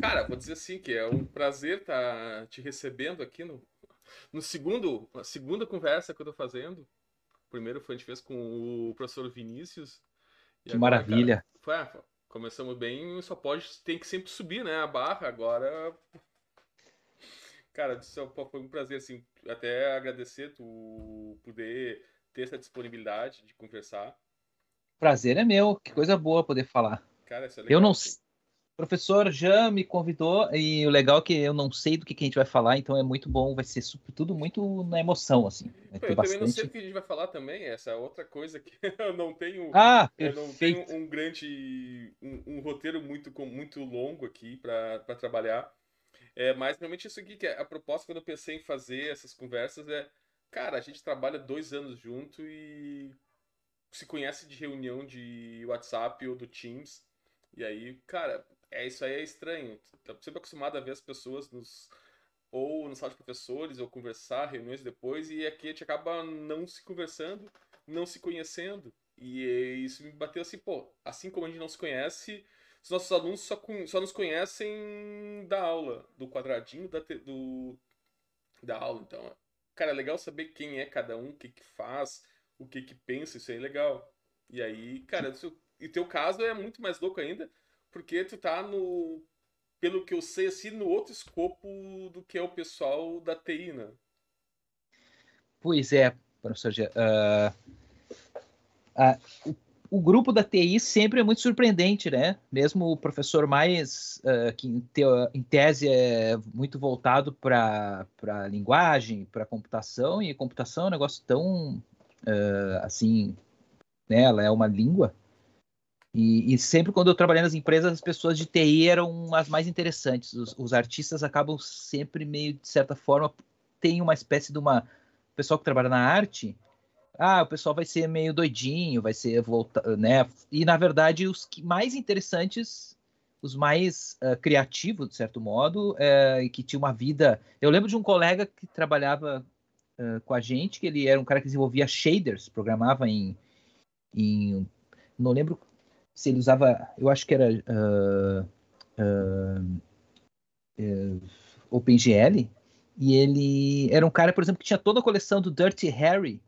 Cara, vou dizer assim que é um prazer estar tá te recebendo aqui no, no segundo, na segunda conversa que eu tô fazendo. Primeiro foi a gente fez com o professor Vinícius. Que agora, maravilha. Cara, foi, começamos bem, só pode, tem que sempre subir, né, a barra. Agora, cara, foi um prazer, assim, até agradecer tu poder ter essa disponibilidade de conversar. Prazer é meu, que coisa boa poder falar. Cara, isso é legal, eu não assim. O professor já me convidou e o legal é que eu não sei do que, que a gente vai falar, então é muito bom, vai ser tudo muito na emoção, assim. eu bastante... também não sei do que a gente vai falar também, essa é outra coisa que eu não tenho. Ah, eu não tenho um grande. um, um roteiro muito, muito longo aqui para trabalhar. É, mas realmente isso aqui, que é a proposta, quando eu pensei em fazer essas conversas, é. Cara, a gente trabalha dois anos junto e se conhece de reunião de WhatsApp ou do Teams. E aí, cara, é isso aí é estranho. Tá sempre acostumado a ver as pessoas nos ou no sala de professores ou conversar, reuniões depois e aqui a gente acaba não se conversando, não se conhecendo. E isso me bateu assim, pô, assim como a gente não se conhece, os nossos alunos só, só nos conhecem da aula, do quadradinho da, do, da aula. Então, cara, é legal saber quem é cada um, o que que faz, o que que pensa, isso aí é legal. E aí, cara, isso, e teu caso é muito mais louco ainda, porque tu tá no. Pelo que eu sei, assim, no outro escopo do que é o pessoal da TI, né? Pois é, professor. Uh, uh, o, o, grupo da TI sempre é muito surpreendente, né? Mesmo o professor mais, uh, que em, te, em, tese é muito voltado para linguagem, para computação, e computação é um negócio tão, assim, né? Ela é uma língua e, e, sempre quando eu trabalhei nas empresas, as pessoas de TI eram as mais interessantes. Os, os, artistas acabam sempre meio, de certa forma, tem uma espécie de uma... O pessoal que trabalha na arte, ah, o pessoal vai ser meio doidinho, vai ser volta, né? E na verdade os mais interessantes, os mais uh, criativos de certo modo, uh, e que tinha uma vida. Eu lembro de um colega que trabalhava uh, com a gente, que ele era um cara que desenvolvia shaders, programava em, em não lembro se ele usava, eu acho que era uh, uh, OpenGL, e ele era um cara, por exemplo, que tinha toda a coleção do Dirty Harry,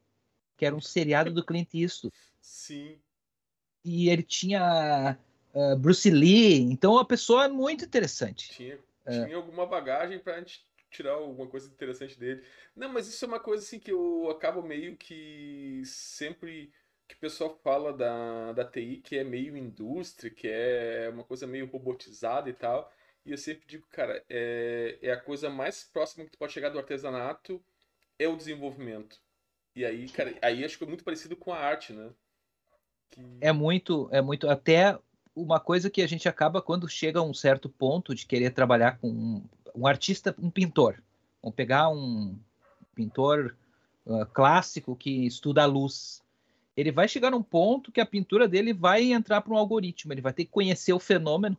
que era um seriado do Clint Eastwood. Sim. E ele tinha uh, Bruce Lee, então uma pessoa muito interessante. Tinha, tinha alguma bagagem para gente tirar alguma coisa interessante dele. Não, mas isso é uma coisa assim que eu acabo meio que sempre que o pessoal fala da, da TI que é meio indústria, que é uma coisa meio robotizada e tal. E eu sempre digo, cara, é, é a coisa mais próxima que tu pode chegar do artesanato é o desenvolvimento. E aí, cara, aí acho que é muito parecido com a arte, né? Que... É muito, é muito. Até uma coisa que a gente acaba quando chega a um certo ponto de querer trabalhar com um, um artista, um pintor. Vamos pegar um pintor uh, clássico que estuda a luz ele vai chegar num ponto que a pintura dele vai entrar para um algoritmo, ele vai ter que conhecer o fenômeno.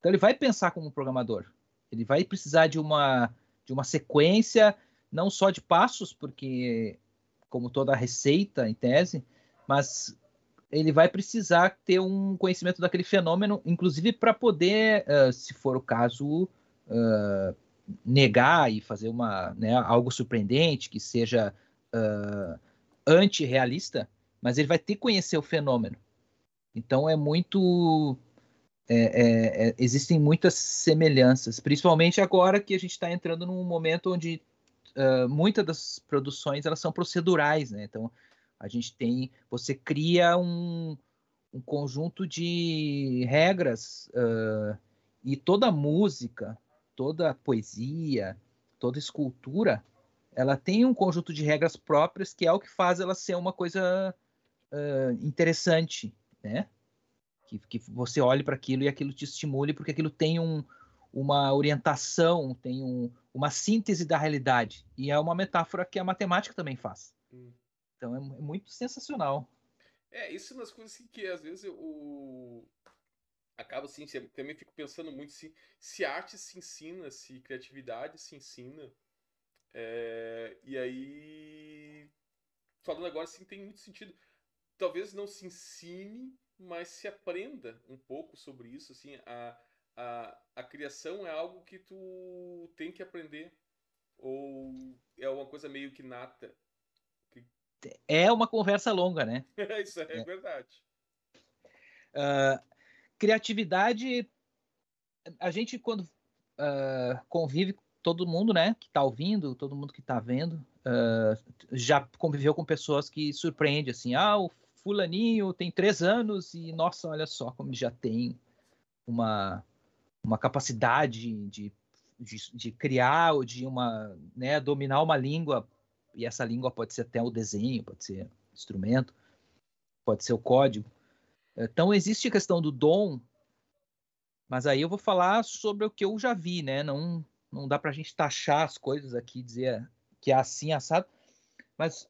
Então ele vai pensar como um programador. Ele vai precisar de uma de uma sequência não só de passos, porque como toda receita em tese, mas ele vai precisar ter um conhecimento daquele fenômeno, inclusive para poder, uh, se for o caso, uh, negar e fazer uma, né, algo surpreendente que seja uh, antirrealista, mas ele vai ter que conhecer o fenômeno. Então é muito. É, é, é, existem muitas semelhanças, principalmente agora que a gente está entrando num momento onde uh, muitas das produções elas são procedurais, né? Então a gente tem, você cria um, um conjunto de regras uh, e toda música, toda poesia, toda escultura, ela tem um conjunto de regras próprias que é o que faz ela ser uma coisa uh, interessante, né? Que, que você olhe para aquilo e aquilo te estimule, porque aquilo tem um, uma orientação, tem um, uma síntese da realidade. E é uma metáfora que a matemática também faz. Hum. Então é, é, muito sensacional. É, isso é umas coisas assim, que às vezes eu acaba assim, também fico pensando muito se, se arte se ensina, se criatividade se ensina. É, e aí, falando agora assim, tem muito sentido talvez não se ensine, mas se aprenda um pouco sobre isso, assim, a, a, a criação é algo que tu tem que aprender? Ou é uma coisa meio que nata? É uma conversa longa, né? Isso é, é. verdade. Uh, criatividade, a gente quando uh, convive todo mundo, né, que está ouvindo, todo mundo que está vendo, uh, já conviveu com pessoas que surpreende assim, ah, o fulaninho tem três anos e nossa, olha só como já tem uma uma capacidade de, de, de criar ou de uma, né, dominar uma língua e essa língua pode ser até o desenho, pode ser instrumento, pode ser o código. Então existe a questão do dom, mas aí eu vou falar sobre o que eu já vi, né? Não, não dá para a gente taxar as coisas aqui, dizer que é assim assado, mas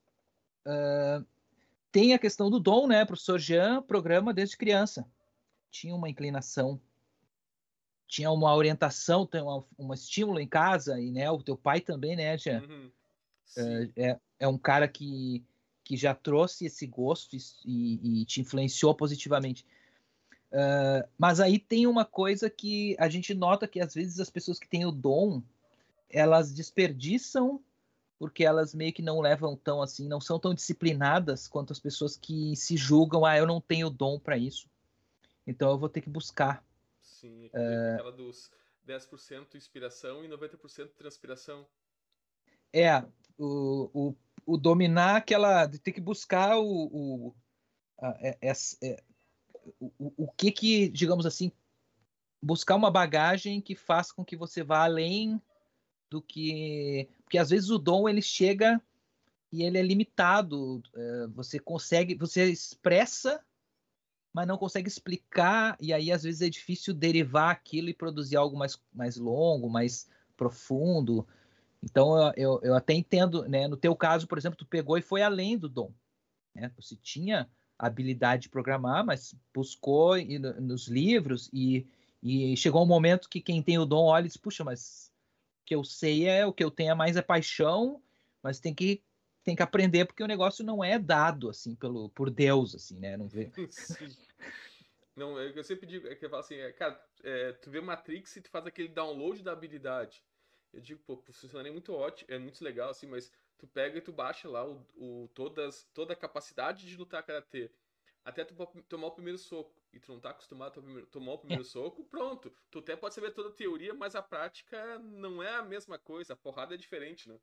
uh, tem a questão do dom, né? O professor Jean programa desde criança, tinha uma inclinação tinha uma orientação, tem uma, um estímulo em casa, e né, o teu pai também, né, Jean? Uhum. É, é, é, um cara que, que já trouxe esse gosto e, e te influenciou positivamente. Uh, mas aí tem uma coisa que a gente nota que às vezes as pessoas que têm o dom, elas desperdiçam porque elas meio que não levam tão assim, não são tão disciplinadas quanto as pessoas que se julgam, ah, eu não tenho dom para isso. Então eu vou ter que buscar. Sim, é... aquela dos 10% inspiração e 90% transpiração. É, o, o, o, dominar aquela. ter que buscar o. o, a, é, é, o, o que que, digamos assim, buscar uma bagagem que faça com que você vá além do que. Porque às vezes o dom ele chega e ele é limitado. É, você consegue, você expressa mas não consegue explicar, e aí às vezes é difícil derivar aquilo e produzir algo mais, mais longo, mais profundo. Então eu, eu, eu até entendo, né? No teu caso, por exemplo, tu pegou e foi além do dom. Né? Você tinha habilidade de programar, mas buscou nos livros e, e chegou um momento que quem tem o dom olha e diz, puxa, mas que eu sei é o que eu tenho é mais é paixão, mas tem que tem que aprender porque o negócio não é dado assim pelo por Deus assim, né? Não vê. Não, é eu sempre digo é que eu falo assim, é, cara, é, tu vê Matrix e tu faz aquele download da habilidade. Eu digo, pô, funcionaria é muito ótimo, é muito legal assim, mas tu pega e tu baixa lá o, o todas toda a capacidade de lutar karatê até tu tomar o primeiro soco e tu não tá acostumado a tomar o primeiro soco, pronto. Tu até pode saber toda a teoria, mas a prática não é a mesma coisa, a porrada é diferente, né?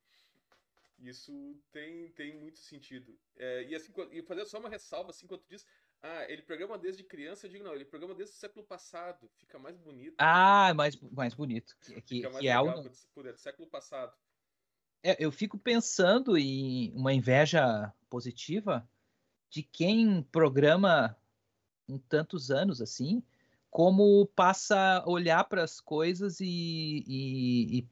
Isso tem, tem muito sentido. É, e assim, e fazer só uma ressalva, assim, quando tu diz, ah, ele programa desde criança, eu digo, não, ele programa desde o século passado, fica mais bonito. Ah, mais, mais bonito. Que, que, fica mais que é legal, é o... do século passado. É, eu fico pensando em uma inveja positiva de quem programa em tantos anos assim, como passa a olhar para as coisas e, e,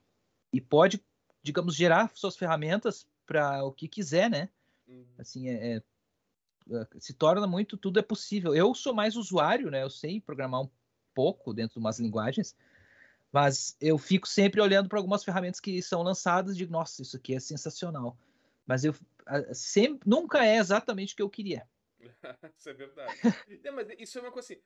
e, pode digamos, gerar suas ferramentas para o que quiser, né? Uhum. Assim, é, é, é, se torna muito, tudo é possível. Eu sou mais usuário, né? Eu sei programar um pouco dentro de umas linguagens, mas eu fico sempre olhando para algumas ferramentas que são lançadas e digo, nossa, isso aqui é sensacional. Mas eu sempre, nunca é exatamente o que eu queria. isso é verdade. Mas isso é uma coisa assim,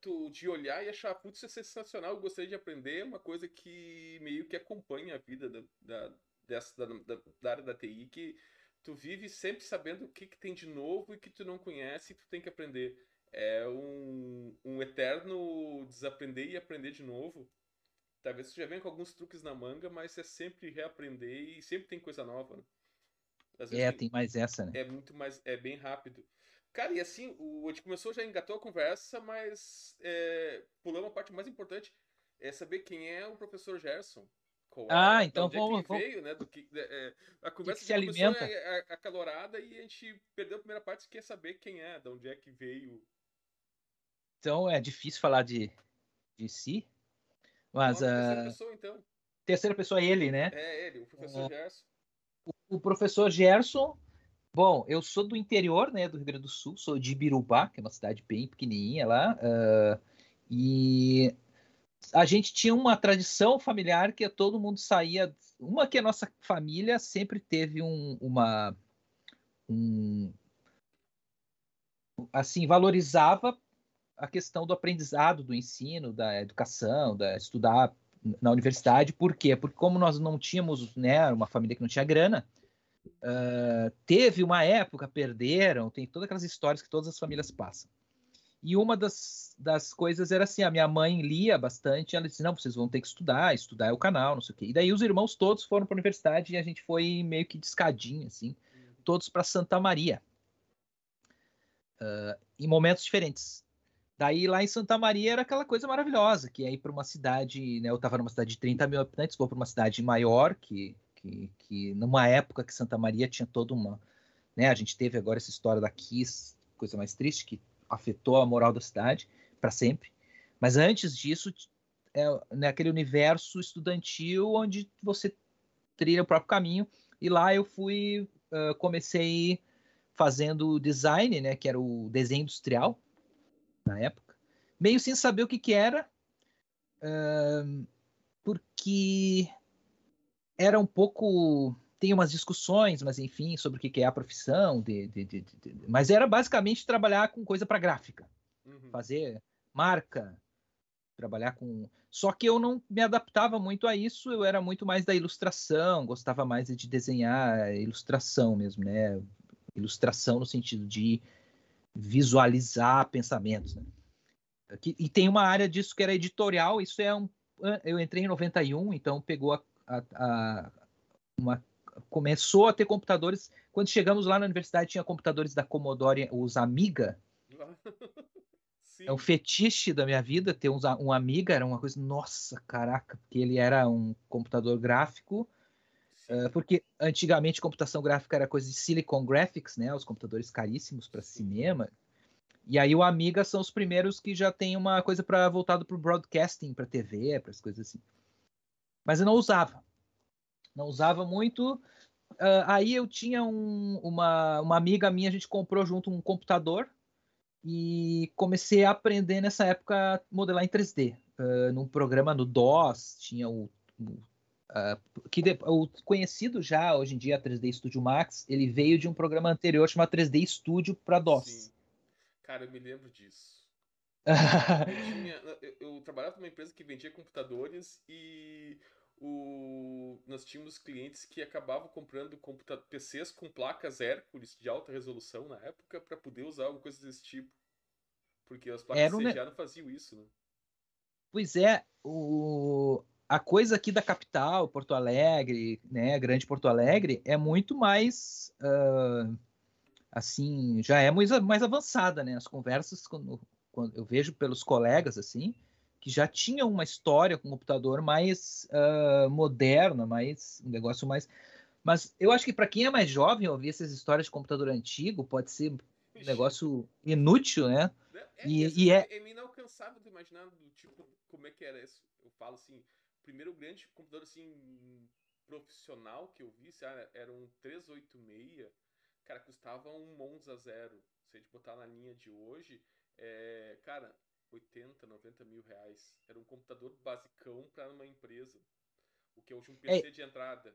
tu, de olhar e achar, putz, isso é sensacional, eu gostaria de aprender, é uma coisa que meio que acompanha a vida da, da, dessa, da, da, área da TI, que tu vive sempre sabendo o que, que tem de novo e que tu não conhece e tu tem que aprender. É um, um eterno desaprender e aprender de novo. Talvez tu já venha com alguns truques na manga, mas é sempre reaprender e sempre tem coisa nova. Né? É, tem, mais essa, né? É muito mais, é bem rápido. Cara, e assim, o, a gente começou, já engatou a conversa, mas é, pulamos a parte mais importante, é saber quem é o professor Gerson. Qual ah, é, então vamos, é vamos. veio, né? Do que, é, a conversa que que se começou é, é, acalorada e a gente perdeu a primeira parte, que quer saber quem é, de onde é que veio. Então é difícil falar de, de si, mas... a terceira uh... pessoa, então. Terceira pessoa é ele, né? É ele, o professor Gerson. O, professor Gerson Bom, eu sou do interior, né, do Rio Grande do Sul, sou de Ibirubá, que é uma cidade bem pequenininha lá, uh, e a gente tinha uma tradição familiar que todo mundo saía, uma que a nossa família sempre teve um, uma, um, assim, valorizava a questão do aprendizado, do ensino, da educação, da estudar na universidade. Por quê? Porque como nós não tínhamos, né, uma família que não tinha grana, uh, teve uma época, perderam, tem todas aquelas histórias que todas as famílias passam. E uma das, das coisas era assim, a minha mãe lia bastante, ela disse, não, vocês vão ter que estudar, estudar é o canal, não sei o quê. E daí os irmãos todos foram para a universidade e a gente foi meio que descadinho, assim, todos para Santa Maria. Uh, em momentos diferentes. Daí lá em Santa Maria era aquela coisa maravilhosa, que aí para uma cidade, né, eu estava numa cidade de 30 mil habitantes, vou para uma cidade maior, que, que, que numa época que Santa Maria tinha toda uma, né, a gente teve agora essa história da Kiss, coisa mais triste, que afetou a moral da cidade para sempre, mas antes disso, é né, aquele universo estudantil onde você trilha o próprio caminho, e lá eu fui, uh, comecei fazendo design, né, que era o desenho industrial, na época, meio sem saber o que, que era, uh, porque era um pouco. Tem umas discussões, mas enfim, sobre o que, que é a profissão, de, de, de, mas era basicamente trabalhar com coisa para gráfica, uhum. fazer marca, trabalhar com. Só que eu não me adaptava muito a isso, eu era muito mais da ilustração, gostava mais de desenhar ilustração mesmo, né? Ilustração no sentido de visualizar pensamentos. Né? E tem uma área disso que era editorial, isso é um. Eu entrei em 91, então pegou a, a, a uma, começou a ter computadores. Quando chegamos lá na universidade, tinha computadores da Commodore, os Amiga. Sim. É um fetiche da minha vida ter um, um Amiga, era uma coisa, nossa, caraca, porque ele era um computador gráfico porque antigamente computação gráfica era coisa de Silicon Graphics, né? Os computadores caríssimos para cinema. E aí o Amiga são os primeiros que já tem uma coisa para voltado para o broadcasting, para TV, para as coisas assim. Mas eu não usava. Não usava muito. Uh, aí eu tinha um, uma, uma amiga minha, a gente comprou junto um computador e comecei a aprender nessa época modelar em 3D. Uh, num programa no DOS, tinha o, o Uh, que de, o conhecido já hoje em dia 3D Studio Max, ele veio de um programa anterior chamado 3D Studio para DOS. Sim. Cara, eu me lembro disso. eu, tinha, eu, eu, trabalhava numa empresa que vendia computadores e o, nós tínhamos clientes que acabavam comprando PCs com placas Hércules de alta resolução na época para poder usar alguma coisa desse tipo. Porque as placas Era CGA não faziam isso, né? Pois é, o, a coisa aqui da capital, Porto Alegre, né, Grande Porto Alegre, é muito mais uh, assim, já é mais, mais avançada, né? As conversas quando, quando, eu vejo pelos colegas assim, que já tinham uma história com computador mais uh, moderna, mais um negócio mais. Mas eu acho que para quem é mais jovem ouvir essas histórias de computador antigo pode ser um negócio inútil, né? É, e, é, e é... é inalcançável de imaginar do tipo como é que era isso. Eu falo assim, primeiro grande computador assim profissional que eu vi era um 386, cara, custava um Monza zero. Se a gente botar na linha de hoje, é, cara, 80, 90 mil reais. Era um computador basicão para uma empresa. O que é hoje um PC é, de entrada.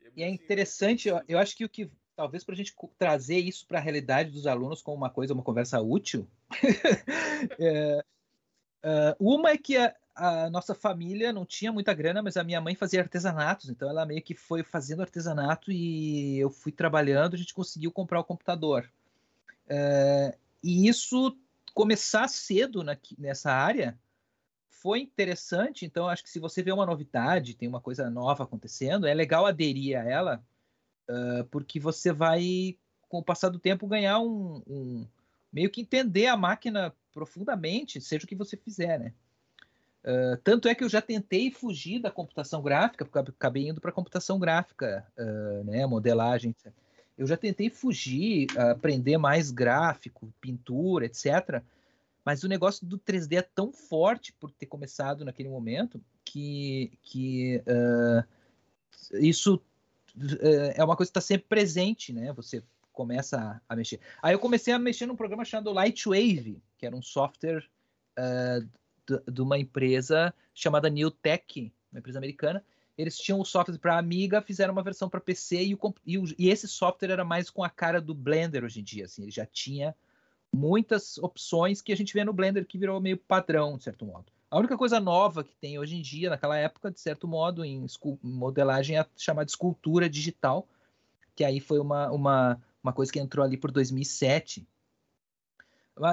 É e é assim, interessante, eu, eu acho que o que talvez para a gente trazer isso para a realidade dos alunos como uma coisa, uma conversa útil. é, uh, uma é que a, a nossa família não tinha muita grana, mas a minha mãe fazia artesanatos, então ela meio que foi fazendo artesanato e eu fui trabalhando, a gente conseguiu comprar o computador. Uh, e isso começar cedo na, nessa área foi interessante, então acho que se você vê uma novidade, tem uma coisa nova acontecendo, é legal aderir a ela, uh, porque você vai, com o passar do tempo, ganhar um, um meio que entender a máquina profundamente, seja o que você fizer, né? Uh, tanto é que eu já tentei fugir da computação gráfica, porque acabei indo para computação gráfica, uh, né, modelagem. Eu já tentei fugir, aprender mais gráfico, pintura, etc. Mas o negócio do 3D é tão forte por ter começado naquele momento que, que isso é uma coisa que está sempre presente, né? Você começa a, a, mexer. Aí eu comecei a mexer num programa chamado Lightwave, que era um software uh, de uma empresa chamada Newtek, uma empresa americana. Eles tinham o software para Amiga, fizeram uma versão para PC e, o, e, o, e, esse software era mais com a cara do Blender hoje em dia. Assim, ele já tinha muitas opções que a gente vê no Blender que virou meio padrão, de certo modo. A única coisa nova que tem hoje em dia, naquela época, de certo modo, em modelagem, é chamada escultura digital, que aí foi uma, uma, uma coisa que entrou ali por 2007.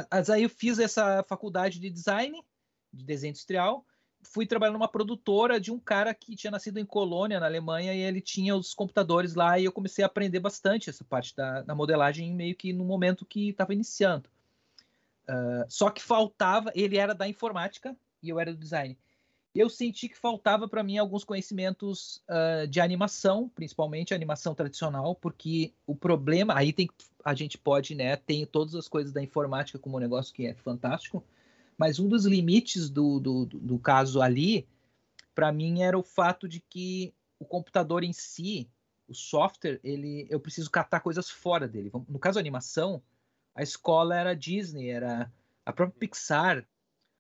Mas aí eu fiz essa faculdade de design, de desenho industrial, fui trabalhar numa produtora de um cara que tinha nascido em Colônia, na Alemanha, e ele tinha os computadores lá, e eu comecei a aprender bastante essa parte da, da modelagem, meio que no momento que estava iniciando. Uh, só que faltava, ele era da informática e eu era do design. Eu senti que faltava para mim alguns conhecimentos uh, de animação, principalmente animação tradicional, porque o problema, aí tem a gente pode, né, tem todas as coisas da informática como um negócio que é fantástico, mas um dos limites do, do, do caso ali, para mim, era o fato de que o computador em si, o software, ele, eu preciso catar coisas fora dele. No caso da animação, a escola era a Disney, era a própria Pixar.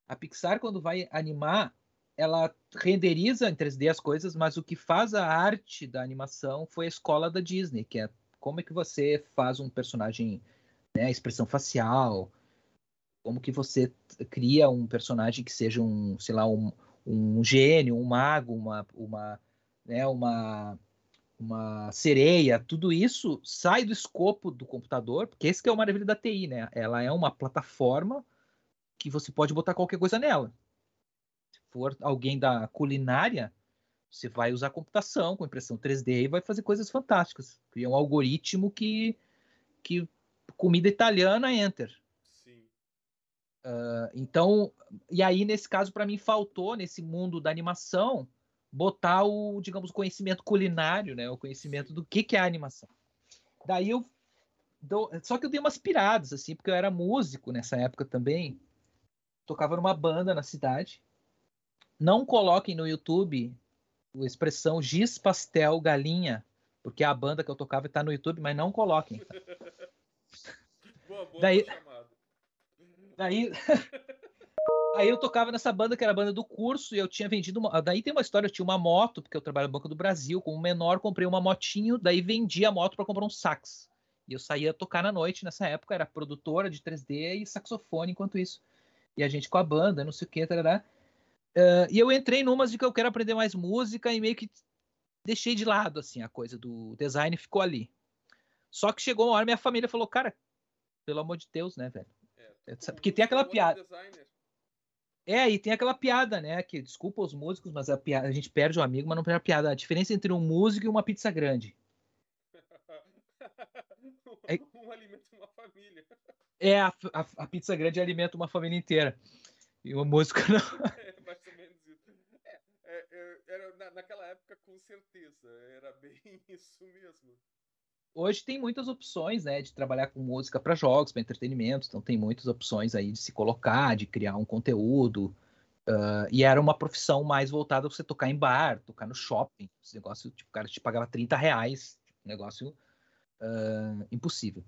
A Pixar, quando vai animar, ela renderiza em 3D as coisas, mas o que faz a arte da animação foi a escola da Disney, que é como é que você faz um personagem, né, expressão facial, como que você cria um personagem que seja um, sei lá, um, um gênio, um mago, uma, uma, né, uma, uma sereia, tudo isso sai do escopo do computador, porque esse que é o maravilha da TI, né? Ela é uma plataforma que você pode botar qualquer coisa nela. Se for alguém da culinária, você vai usar computação com impressão 3D e vai fazer coisas fantásticas. Cria um algoritmo que, que comida italiana, enter. Uh, então, e aí nesse caso para mim faltou nesse mundo da animação botar o, digamos, conhecimento culinário, né, o conhecimento do que que é a animação. Daí eu dou, só que eu dei umas piradas assim, porque eu era músico nessa época também. Tocava numa banda na cidade. Não coloquem no YouTube a expressão giz pastel galinha, porque a banda que eu tocava está no YouTube, mas não coloquem. boa, boa Daí. Aí eu tocava nessa banda que era a banda do curso e eu tinha vendido uma... Daí tem uma história, eu tinha uma moto, porque eu trabalho no Banco do Brasil, como menor, comprei uma motinho, daí vendi a moto para comprar um sax. E eu saía tocar na noite nessa época, era produtora de 3D e saxofone enquanto isso. E a gente com a banda, não sei o que, tarará. Uh, e eu entrei numas de que eu quero aprender mais música e meio que deixei de lado, assim, a coisa do design ficou ali. Só que chegou uma hora minha família falou, cara, pelo amor de Deus, né, velho? Porque tem aquela piada. É, e tem aquela piada, né? Que desculpa os músicos, mas a, piada, a gente perde um amigo, mas não perde a piada. A diferença entre um músico e uma pizza grande. é, um alimenta uma família. É, a, a, a, pizza grande alimenta uma família inteira. E o músico não. É, mais ou menos isso. É, é, é, era, na, naquela época, com certeza. Era bem isso mesmo hoje tem muitas opções, né, de trabalhar com música para jogos, para entretenimento. Então tem muitas opções aí de se colocar, de criar um conteúdo. Uh, e era uma profissão mais voltada para você tocar em bar, tocar no shopping. Esse negócio, tipo, o cara te pagava 30 reais. negócio uh, impossível.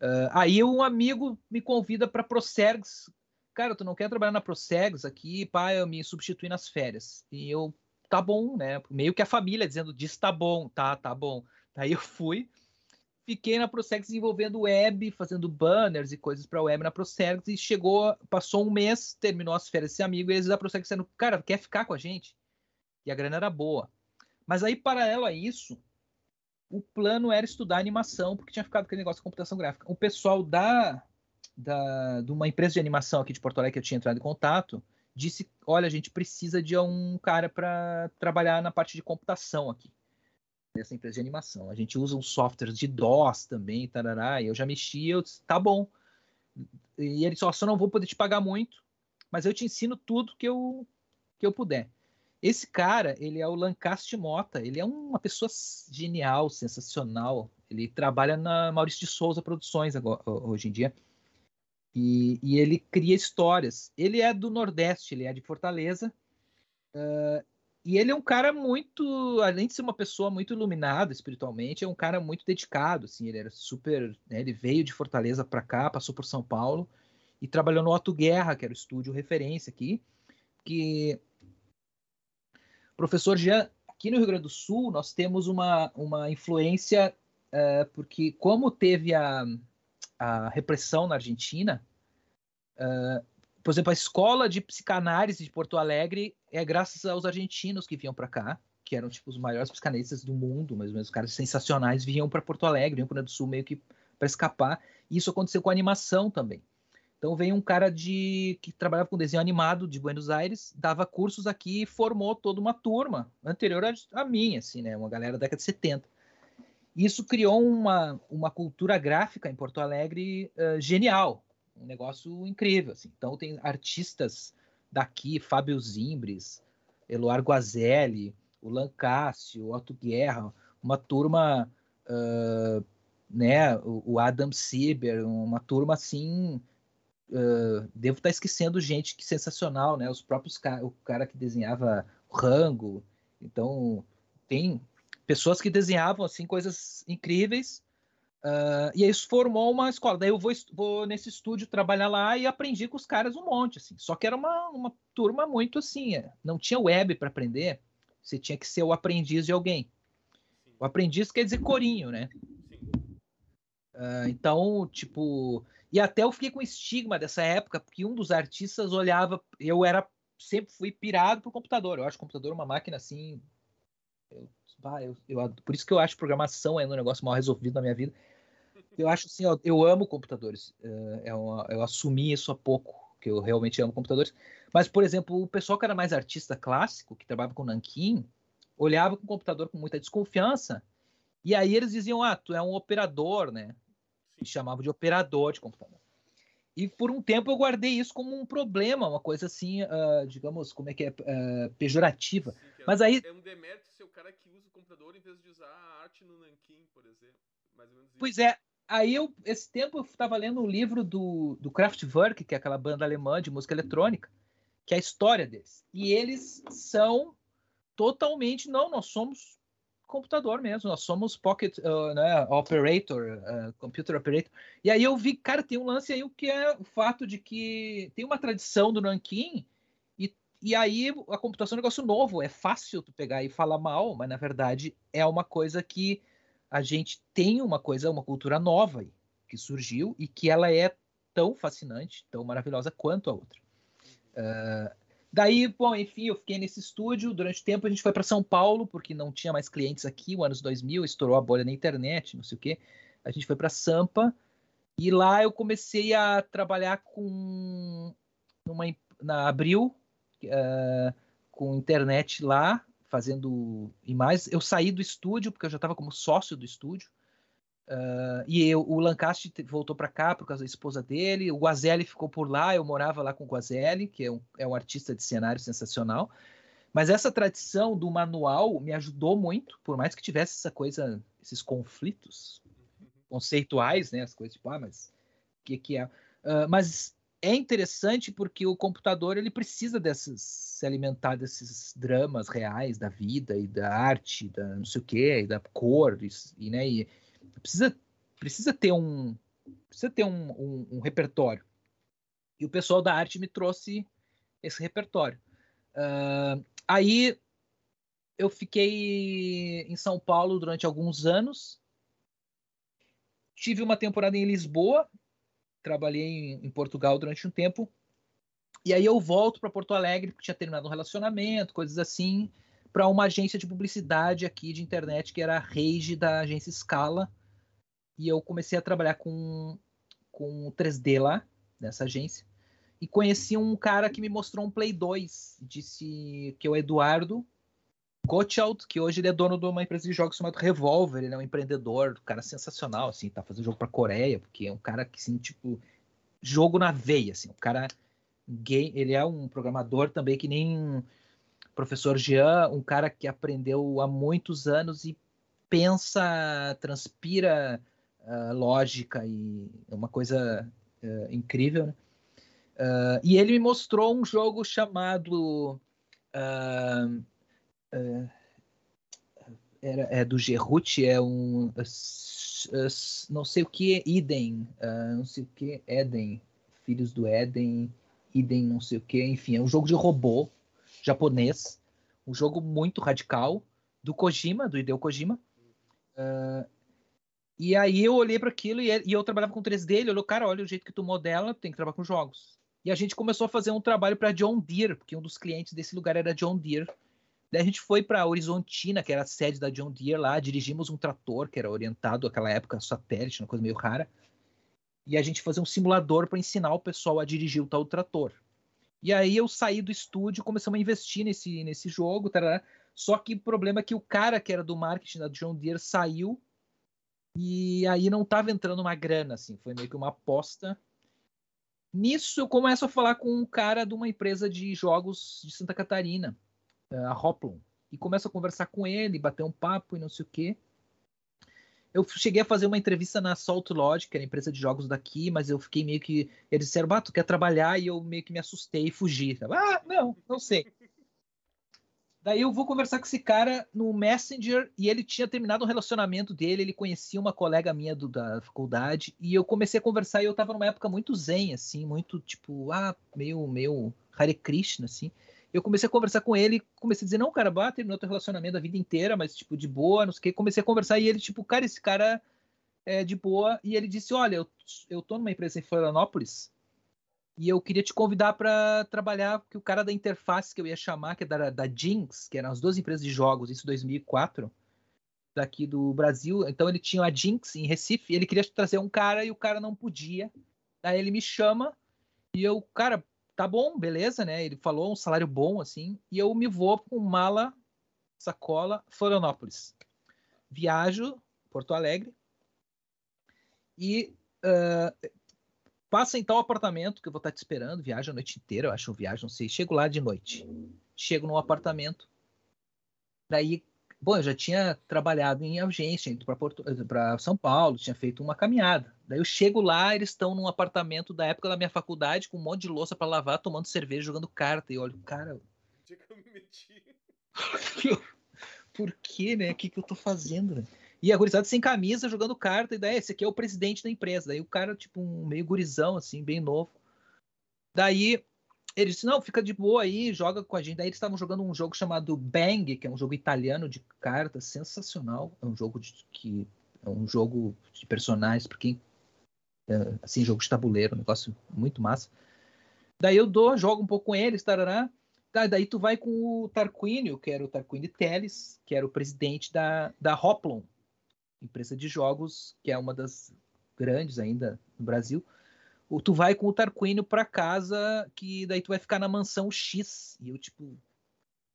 Uh, aí um amigo me convida para Procergs. Cara, tu não quer trabalhar na Procergs aqui? Pá, eu me substituir nas férias. E eu, tá bom, né? Meio que a família dizendo, diz tá bom, tá, tá bom. Aí eu fui, fiquei na Prosex desenvolvendo web, fazendo banners e coisas para web na Prosex e chegou, passou um mês, terminou as férias desse amigo e eles da Prosex dizendo, cara, quer ficar com a gente? E a grana era boa. Mas aí, paralelo a isso, o plano era estudar animação, porque tinha ficado aquele negócio de computação gráfica. O pessoal da, da, de uma empresa de animação aqui de Porto Alegre que eu tinha entrado em contato, disse, olha, a gente precisa de um cara para trabalhar na parte de computação aqui dessa empresa de animação. A gente usa uns softwares de DOS também, tarará, e eu já mexi, eu disse, tá bom. E ele só, só não vou poder te pagar muito, mas eu te ensino tudo que eu, que eu puder. Esse cara, ele é o Lancaster Mota, ele é uma pessoa genial, sensacional. Ele trabalha na Maurício de Souza Produções agora, hoje em dia. E, e, ele cria histórias. Ele é do Nordeste, ele é de Fortaleza. Uh, e ele é um cara muito, além de ser uma pessoa muito iluminada espiritualmente, é um cara muito dedicado, assim, ele era super, né, ele veio de Fortaleza para cá, passou por São Paulo e trabalhou no Otto Guerra, que era o estúdio referência aqui, que professor Jean, aqui no Rio Grande do Sul, nós temos uma, uma influência, uh, porque como teve a, a repressão na Argentina, uh, por exemplo, a escola de psicanálise de Porto Alegre é graças aos argentinos que vinham para cá, que eram tipo os maiores psicanalistas do mundo, menos, os caras sensacionais vinham para Porto Alegre, vinham para o do Sul meio que para escapar. E isso aconteceu com a animação também. Então veio um cara de que trabalhava com desenho animado de Buenos Aires, dava cursos aqui e formou toda uma turma anterior a, mim, assim, né, uma galera da década de 70. Isso criou uma, uma cultura gráfica em Porto Alegre uh, genial, um negócio incrível. Assim. Então tem artistas daqui, Fábio Zimbres, Eloar Guazelli, o Lancácio, o Otto Guerra, uma turma, uh, né, o, Adam Sieber, uma turma assim Uh, devo estar tá esquecendo gente que sensacional, né? Os próprios o cara que desenhava Rango. Então, tem pessoas que desenhavam assim coisas incríveis. Uh, e aí isso formou uma escola. Daí eu vou, vou, nesse estúdio trabalhar lá e aprendi com os caras um monte, assim. Só que era uma, uma turma muito assim, é, não tinha web para aprender. Você tinha que ser o aprendiz de alguém. O aprendiz quer dizer corinho, né? Uh, então, tipo, e até eu fiquei com estigma dessa época, porque um dos artistas olhava. Eu era. Sempre fui pirado pro computador. Eu acho o computador uma máquina assim. Eu, ah, eu, eu, por isso que eu acho programação é um negócio mal resolvido na minha vida. Eu acho assim, ó, eu amo computadores. É uma, eu assumi isso há pouco, que eu realmente amo computadores. Mas, por exemplo, o pessoal que era mais artista clássico, que trabalhava com nanquim, olhava com o computador com muita desconfiança. E aí eles diziam: ah, tu é um operador, né? me chamava de operador de computador. E por um tempo eu guardei isso como um problema, uma coisa assim, uh, digamos, como é que é, uh, pejorativa. Sim, é Mas um, aí... É um demérito ser o cara que usa o computador em vez de usar a arte no nanquim, por exemplo. Mais ou menos isso. Pois é, aí eu, esse tempo eu estava lendo um livro do, do Kraftwerk, que é aquela banda alemã de música eletrônica, que é a história deles. E eles são totalmente, não, nós somos computador mesmo, nós somos pocket uh, né, operator, uh, computer operator. E aí eu vi, cara, tem um lance aí que é o fato de que tem uma tradição do Nankin e, e aí a computação é um negócio novo, é fácil tu pegar e falar mal, mas na verdade é uma coisa que a gente tem uma coisa, uma cultura nova aí, que surgiu e que ela é tão fascinante, tão maravilhosa quanto a outra. Uh, Daí, bom, enfim, eu fiquei nesse estúdio. Durante o tempo a gente foi para São Paulo, porque não tinha mais clientes aqui. O anos 2000 estourou a bolha na internet, não sei o quê. A gente foi para Sampa e lá eu comecei a trabalhar com numa, na Abril, uh, com internet lá, fazendo imagens. Eu saí do estúdio porque eu já estava como sócio do estúdio. Uh, e eu, o Lancaster voltou para cá por causa da esposa dele, o Guazelli ficou por lá, eu morava lá com o Guazelli, que é um, é um artista de cenário sensacional. Mas essa tradição do manual me ajudou muito, por mais que tivesse essa coisa, esses conflitos conceituais, né? As coisas tipo, ah, mas o que, que é? Uh, mas é interessante porque o computador ele precisa se alimentar desses dramas reais da vida e da arte, da não sei o quê, e da cor, e, e né? E, precisa, precisa ter um precisa ter um, um, um, repertório. E o pessoal da arte me trouxe esse repertório. Uh, aí eu fiquei em São Paulo durante alguns anos. Tive uma temporada em Lisboa, trabalhei em, em Portugal durante um tempo. E aí eu volto para Porto Alegre, porque tinha terminado um relacionamento, coisas assim, para uma agência de publicidade aqui de internet que era a Rage da agência Scala e eu comecei a trabalhar com, com 3D lá, nessa agência. E conheci um cara que me mostrou um Play 2. Disse que é o Eduardo Gottschalk, que hoje ele é dono de uma empresa de jogos chamada Revolver. Ele é um empreendedor, um cara sensacional, assim, tá fazendo jogo pra Coreia, porque é um cara que, assim, tipo, jogo na veia, assim. O cara gay, ele é um programador também que nem professor Jean, um cara que aprendeu há muitos anos e pensa, transpira uh, lógica e é uma coisa uh, incrível. Né? Uh, e ele me mostrou um jogo chamado era, é do Gerut, é um não sei o que Eden, não sei o que Eden, Filhos do Eden, não sei o que, enfim, é um jogo de robô japonês, um jogo muito radical do Kojima, do Hideo Kojima. Uh, E aí eu olhei para aquilo e, e, eu trabalhava com 3D, ele olhou, cara, olha o jeito que tu modela, tu tem que trabalhar com jogos. E a gente começou a fazer um trabalho para John Deere, porque um dos clientes desse lugar era John Deere. Daí a gente foi para Horizontina, que era a sede da John Deere lá, dirigimos um trator que era orientado naquela época satélite, uma coisa meio rara. E a gente fazia um simulador para ensinar o pessoal a dirigir o tal trator. E aí eu saí do estúdio, começamos a investir nesse, nesse jogo, tarará. só que o problema é que o cara que era do marketing da John Deere saiu e aí não estava entrando uma grana, assim, foi meio que uma aposta. Nisso eu começo a falar com um cara de uma empresa de jogos de Santa Catarina, a Hoplon, e começo a conversar com ele, bater um papo e não sei o quê. Eu cheguei a fazer uma entrevista na Salt Lodge, que era a empresa de jogos daqui, mas eu fiquei meio que. Eles disseram, bah, tu quer trabalhar? E eu meio que me assustei e fugi. Ah, não, não sei. Daí eu vou conversar com esse cara no Messenger e ele tinha terminado o relacionamento dele, ele conhecia uma colega minha do, da faculdade e eu comecei a conversar e eu tava numa época muito zen, assim, muito tipo, ah, meio, meio Hare Krishna, assim. Eu comecei a conversar com ele, comecei a dizer, não, cara, bah, terminou teu relacionamento a vida inteira, mas tipo, de boa, não sei o que. Comecei a conversar e ele, tipo, cara, esse cara é de boa. E ele disse, olha, eu, eu tô numa empresa em Florianópolis e eu queria te convidar para trabalhar, que o cara da interface que eu ia chamar, que é da, da Jinx, que eram as duas empresas de jogos, isso 2004, daqui do Brasil. Então ele tinha a Jinx em Recife, e ele queria trazer um cara e o cara não podia. Daí ele me chama e eu, cara, tá bom, beleza, né? Ele falou um salário bom, assim, e eu me vou com mala, sacola, Florianópolis. Viajo, Porto Alegre, e uh, passa em tal apartamento que eu vou estar te esperando, viaja a noite inteira, eu acho viagem, não sei. Chego lá de noite. Chego no apartamento. Daí, bom, eu já tinha trabalhado em agência, indo para São Paulo, tinha feito uma caminhada. Daí eu chego lá, eles estão num apartamento da época da minha faculdade, com um monte de louça para lavar, tomando cerveja, jogando carta. E olho, cara. Onde que eu me meti? Por quê, né? O que, que eu tô fazendo, né? E a gurizada sem camisa, jogando carta, e daí esse aqui é o presidente da empresa. Daí o cara, tipo, um meio gurizão, assim, bem novo. Daí ele disse, não, fica de boa aí, joga com a gente. Daí eles estavam jogando um jogo chamado Bang, que é um jogo italiano de cartas, sensacional. É um jogo de, que é um jogo de personagens, para quem é, assim, jogo de tabuleiro, um negócio muito massa. Daí eu dou, jogo um pouco com eles, tarará. Daí tu vai com o Tarquínio, que era o Tarquínio Teles, que era o presidente da, da Hoplon, empresa de jogos, que é uma das grandes ainda no Brasil. O, tu vai com o Tarquínio para casa, que daí tu vai ficar na mansão X. E eu, tipo,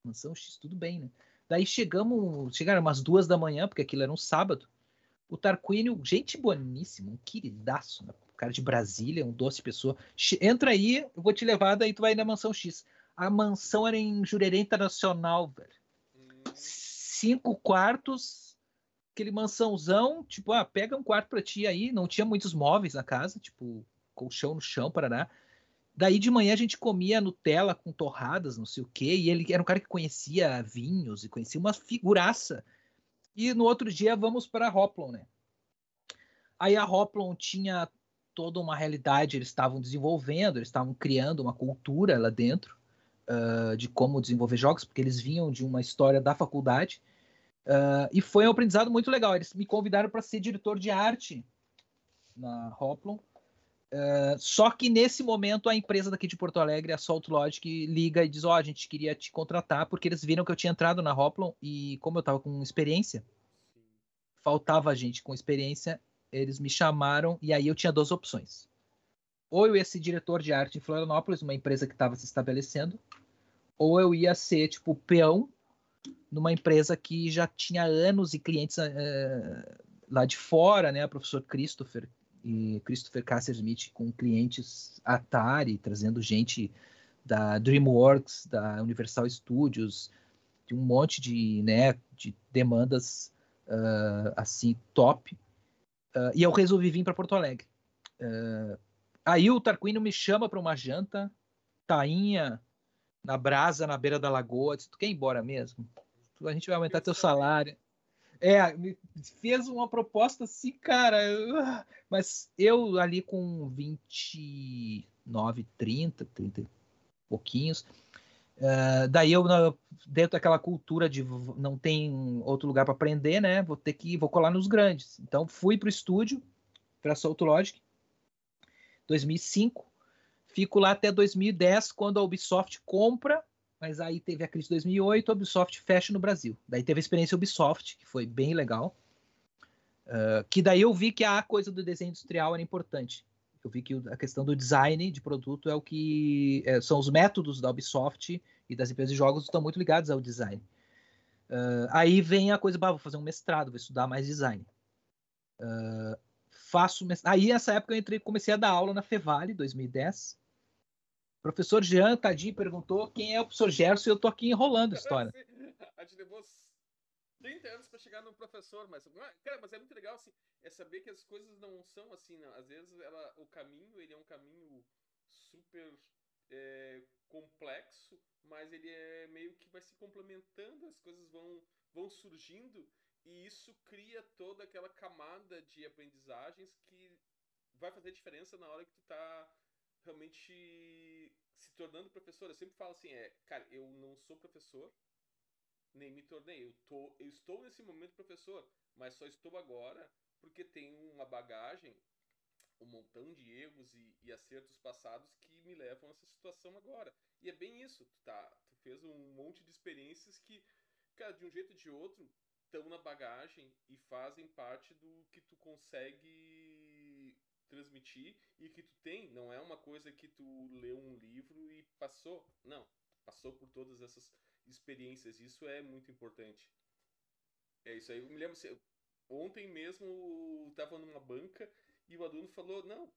mansão X, tudo bem, né? Daí chegamos, chegaram umas duas da manhã, porque aquilo era um sábado. O Tarquínio, gente boníssima, um queridaço, né? cara de Brasília, um doce pessoa. Entra aí, eu vou te levar, daí tu vai na mansão X. A mansão era em Jurerê Internacional, velho. Cinco quartos, aquele mansãozão, tipo, ah, pega um quarto para ti aí, não tinha muitos móveis na casa, tipo, colchão no chão, Paraná. Daí de manhã a gente comia Nutella com torradas, não sei o quê, e ele era um cara que conhecia vinhos e conhecia uma figuraça. E no outro dia vamos para Hoplon, né? Aí a Hoplon tinha toda uma realidade, eles estavam desenvolvendo, eles estavam criando uma cultura lá dentro uh, de como desenvolver jogos, porque eles vinham de uma história da faculdade Uh, e foi um aprendizado muito legal. Eles me convidaram para ser diretor de arte na Hoplon. Uh, só que nesse momento a empresa daqui de Porto Alegre, a Salt Logic, liga e diz: Ó, oh, a gente queria te contratar porque eles viram que eu tinha entrado na Hoplon e, como eu estava com experiência, faltava gente com experiência. Eles me chamaram e aí eu tinha duas opções. Ou eu ia ser diretor de arte em Florianópolis, uma empresa que estava se estabelecendo, ou eu ia ser, tipo, peão numa empresa que já tinha anos e clientes uh, lá de fora, né? O professor Christopher e Christopher Casser Smith com clientes Atari, trazendo gente da DreamWorks, da Universal Studios, de um monte de, né, de demandas uh, assim top. Uh, e eu resolvi vir para Porto Alegre. aí o Tarquino me chama para uma janta, tainha na brasa, na beira da lagoa. Disse, tu quer ir embora mesmo? a gente vai aumentar teu salário. É, me fez uma proposta assim, cara. Mas eu ali com 29, 30, 30 pouquinhos, Uh, daí eu, dentro daquela cultura de não tem outro lugar para aprender, né? Vou ter que vou colar nos grandes. Então fui para o estúdio, para Salt Logic, 2005. Fico lá até 2010, quando a Ubisoft compra, mas aí teve a crise de 2008, a Ubisoft fecha no Brasil. Daí teve a experiência Ubisoft, que foi bem legal. Uh, que daí eu vi que a coisa do desenho industrial era importante. Eu vi que a questão do design de produto é o que é, são os métodos da Ubisoft e das empresas de jogos estão muito ligados ao design. Uh, aí vem a coisa, bah, vou fazer um mestrado, vou estudar mais design. Uh, faço mestrado. Aí nessa época eu entrei, comecei a dar aula na Fevale, 2010. O professor Jean Tadinho perguntou quem é o professor Gerson e eu tô aqui enrolando a história. a gente levou 30 anos para chegar no professor, mas cara, mas é muito legal assim, é saber que as coisas não são assim, não. às vezes ela, o caminho ele é um caminho super é, complexo, mas ele é meio que vai se complementando, as coisas vão vão surgindo e isso cria toda aquela camada de aprendizagens que vai fazer diferença na hora que tu tá realmente se tornando professor. Eu sempre falo assim, é, cara, eu não sou professor, nem me tornei. Eu, tô, eu estou nesse momento professor, mas só estou agora porque tenho uma bagagem, um montão de erros e, e, acertos passados que me levam a essa situação agora. E é bem isso, tu, tá, tu fez um monte de experiências que, cara, de um jeito ou de outro, estão na bagagem e fazem parte do que tu consegue transmitir e que tu tem. Não é uma coisa que tu leu um livro e passou. Não, passou por todas essas experiências. Isso é muito importante. É isso aí. Eu me lembro, ontem mesmo estava numa banca e o aluno falou: Não,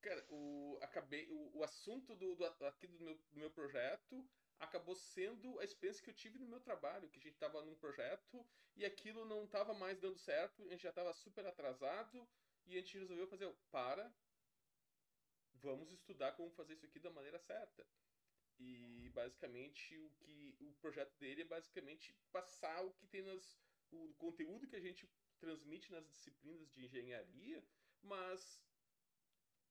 cara, o, acabei, o, o assunto do, do, aqui do meu, do meu projeto acabou sendo a experiência que eu tive no meu trabalho, que a gente estava num projeto e aquilo não estava mais dando certo, a gente já estava super atrasado e a gente resolveu fazer, para, vamos estudar como fazer isso aqui da maneira certa. E basicamente o que o projeto dele é basicamente passar o que tem nas o conteúdo que a gente transmite nas disciplinas de engenharia, mas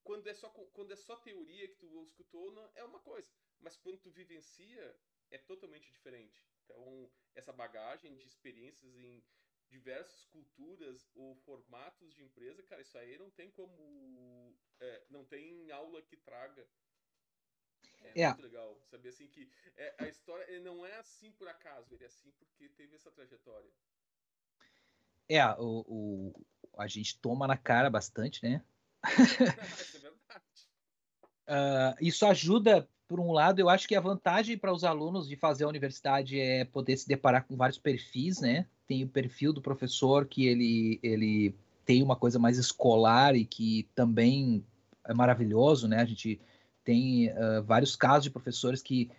quando é só quando é só teoria que tu escutou não, é uma coisa, mas quando tu vivencia é totalmente diferente. Então essa bagagem de experiências em diversas culturas ou formatos de empresa, cara, isso aí não tem como é, não tem aula que traga é, é, muito legal saber assim que é, a história não é assim por acaso, ele é assim porque teve essa trajetória. É, o, o a gente toma na cara bastante, né? isso é verdade. Uh, isso ajuda, por um lado, eu acho que a vantagem para os alunos de fazer a universidade é poder se deparar com vários perfis, né? Tem o perfil do professor que ele, ele tem uma coisa mais escolar e que também é maravilhoso, né? A gente tem uh, vários casos de professores que.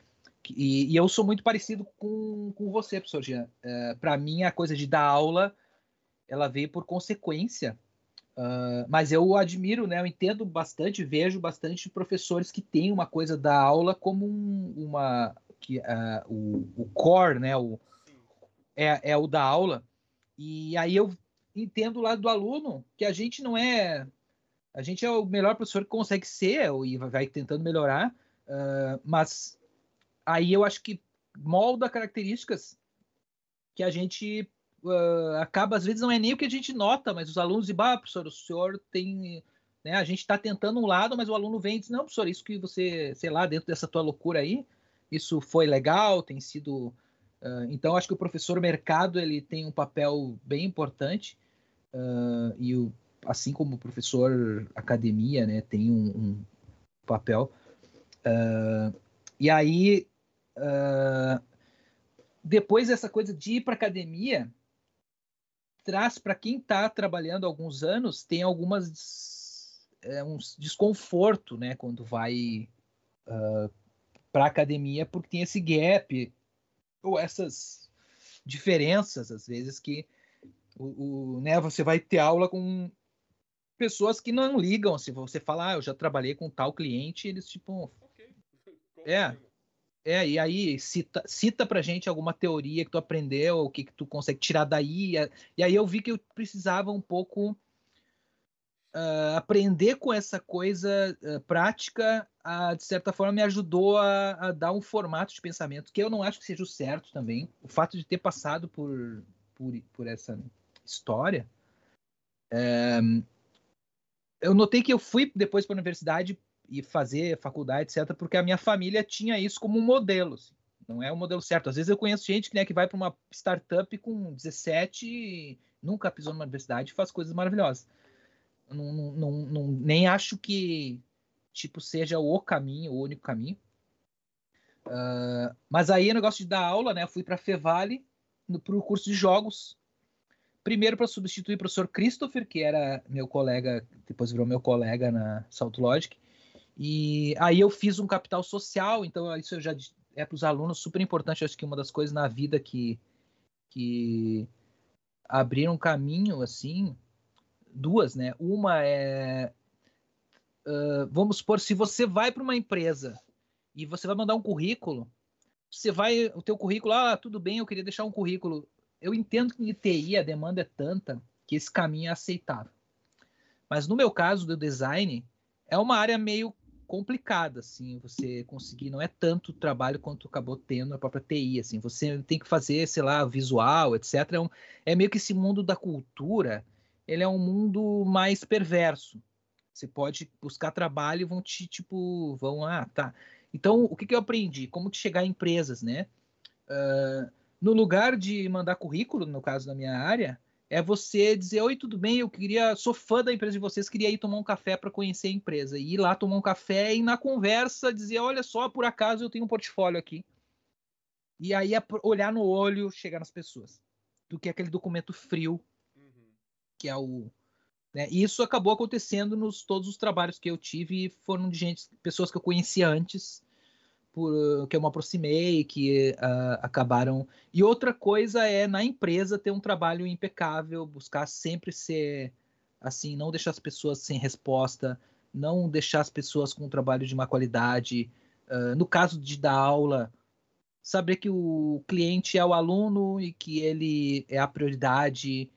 que e, e, eu sou muito parecido com, com você, professor Jean. Uh, Para mim, a coisa de dar aula ela veio por consequência. Uh, mas eu admiro, né? Eu entendo bastante, vejo bastante professores que têm uma coisa da aula como um, uma que uh, o, o core, né? O, é, é o da aula. E aí eu entendo lá do aluno que a gente não é a gente é o melhor professor que consegue ser e vai tentando melhorar, uh, mas aí eu acho que molda características que a gente uh, acaba, às vezes não é nem o que a gente nota, mas os alunos dizem, bah, professor, o senhor tem. Né, a gente está tentando um lado, mas o aluno vem e diz, não, professor, isso que você, sei lá, dentro dessa tua loucura aí, isso foi legal, tem sido. Uh, então, acho que o professor mercado ele tem um papel bem importante. Uh, e o, assim como o professor academia, né, tem um, um papel. Uh, e aí, depois dessa coisa de ir para academia, traz para quem está trabalhando há alguns anos, tem algumas é, uns desconforto, né, quando vai para academia, porque tem esse gap ou essas diferenças às vezes que o, o, né, você vai ter aula com pessoas que não ligam. Se você falar, ah, eu já trabalhei com tal cliente, eles tipo. Okay. É. É, e aí cita, cita pra gente alguma teoria que tu aprendeu, o que, que tu consegue tirar daí. E aí eu vi que eu precisava um pouco uh, aprender com essa coisa uh, prática, uh, de certa forma, me ajudou a, a, dar um formato de pensamento que eu não acho que seja o certo também. O fato de ter passado por, por, por essa história. Eu notei que eu fui depois para a universidade e fazer faculdade, etc., porque a minha família tinha isso como um modelo. Assim. Não é o modelo certo. Às vezes eu conheço gente né, que vai para uma startup com 17, nunca pisou numa universidade e faz coisas maravilhosas. Não, não, não, nem acho que tipo seja o caminho, o único caminho. Uh, mas aí o negócio de dar aula, né? Eu fui para Fevale para o curso de jogos. Primeiro para substituir o professor Christopher, que era meu colega, depois virou meu colega na Salt Logic. E aí eu fiz um capital social, então isso eu já é para os alunos super importante. Acho que uma das coisas na vida que, que abriram um caminho assim duas, né? Uma é, uh, vamos supor, se você vai para uma empresa e você vai mandar um currículo, você vai, o teu currículo, ah, tudo bem, eu queria deixar um currículo. Eu entendo que em TI a demanda é tanta que esse caminho é aceitável. Mas no meu caso do design, é uma área meio complicada, assim, você conseguir, não é tanto trabalho quanto acabou tendo na própria TI, assim, você tem que fazer, sei lá, visual, etc. É, um, é meio que esse mundo da cultura, ele é um mundo mais perverso. Você pode buscar trabalho e vão te, tipo, vão, ah, tá. Então, o que, que eu aprendi? Como chegar em empresas, né? Uh, no lugar de mandar currículo, no caso da minha área, é você dizer, oi, tudo bem? Eu queria, sou fã da empresa de vocês, queria ir tomar um café para conhecer a empresa. E ir lá tomar um café e na conversa dizer, olha só, por acaso eu tenho um portfólio aqui. E aí é olhar no olho, chegar nas pessoas. Do que aquele documento frio que é o. Né? E isso acabou acontecendo nos todos os trabalhos que eu tive, foram de gente, pessoas que eu conhecia antes, por, que eu me aproximei, que uh, acabaram. E outra coisa é na empresa ter um trabalho impecável, buscar sempre ser assim, não deixar as pessoas sem resposta, não deixar as pessoas com um trabalho de má qualidade. Uh, no caso de dar aula, saber que o cliente é o aluno e que ele é a prioridade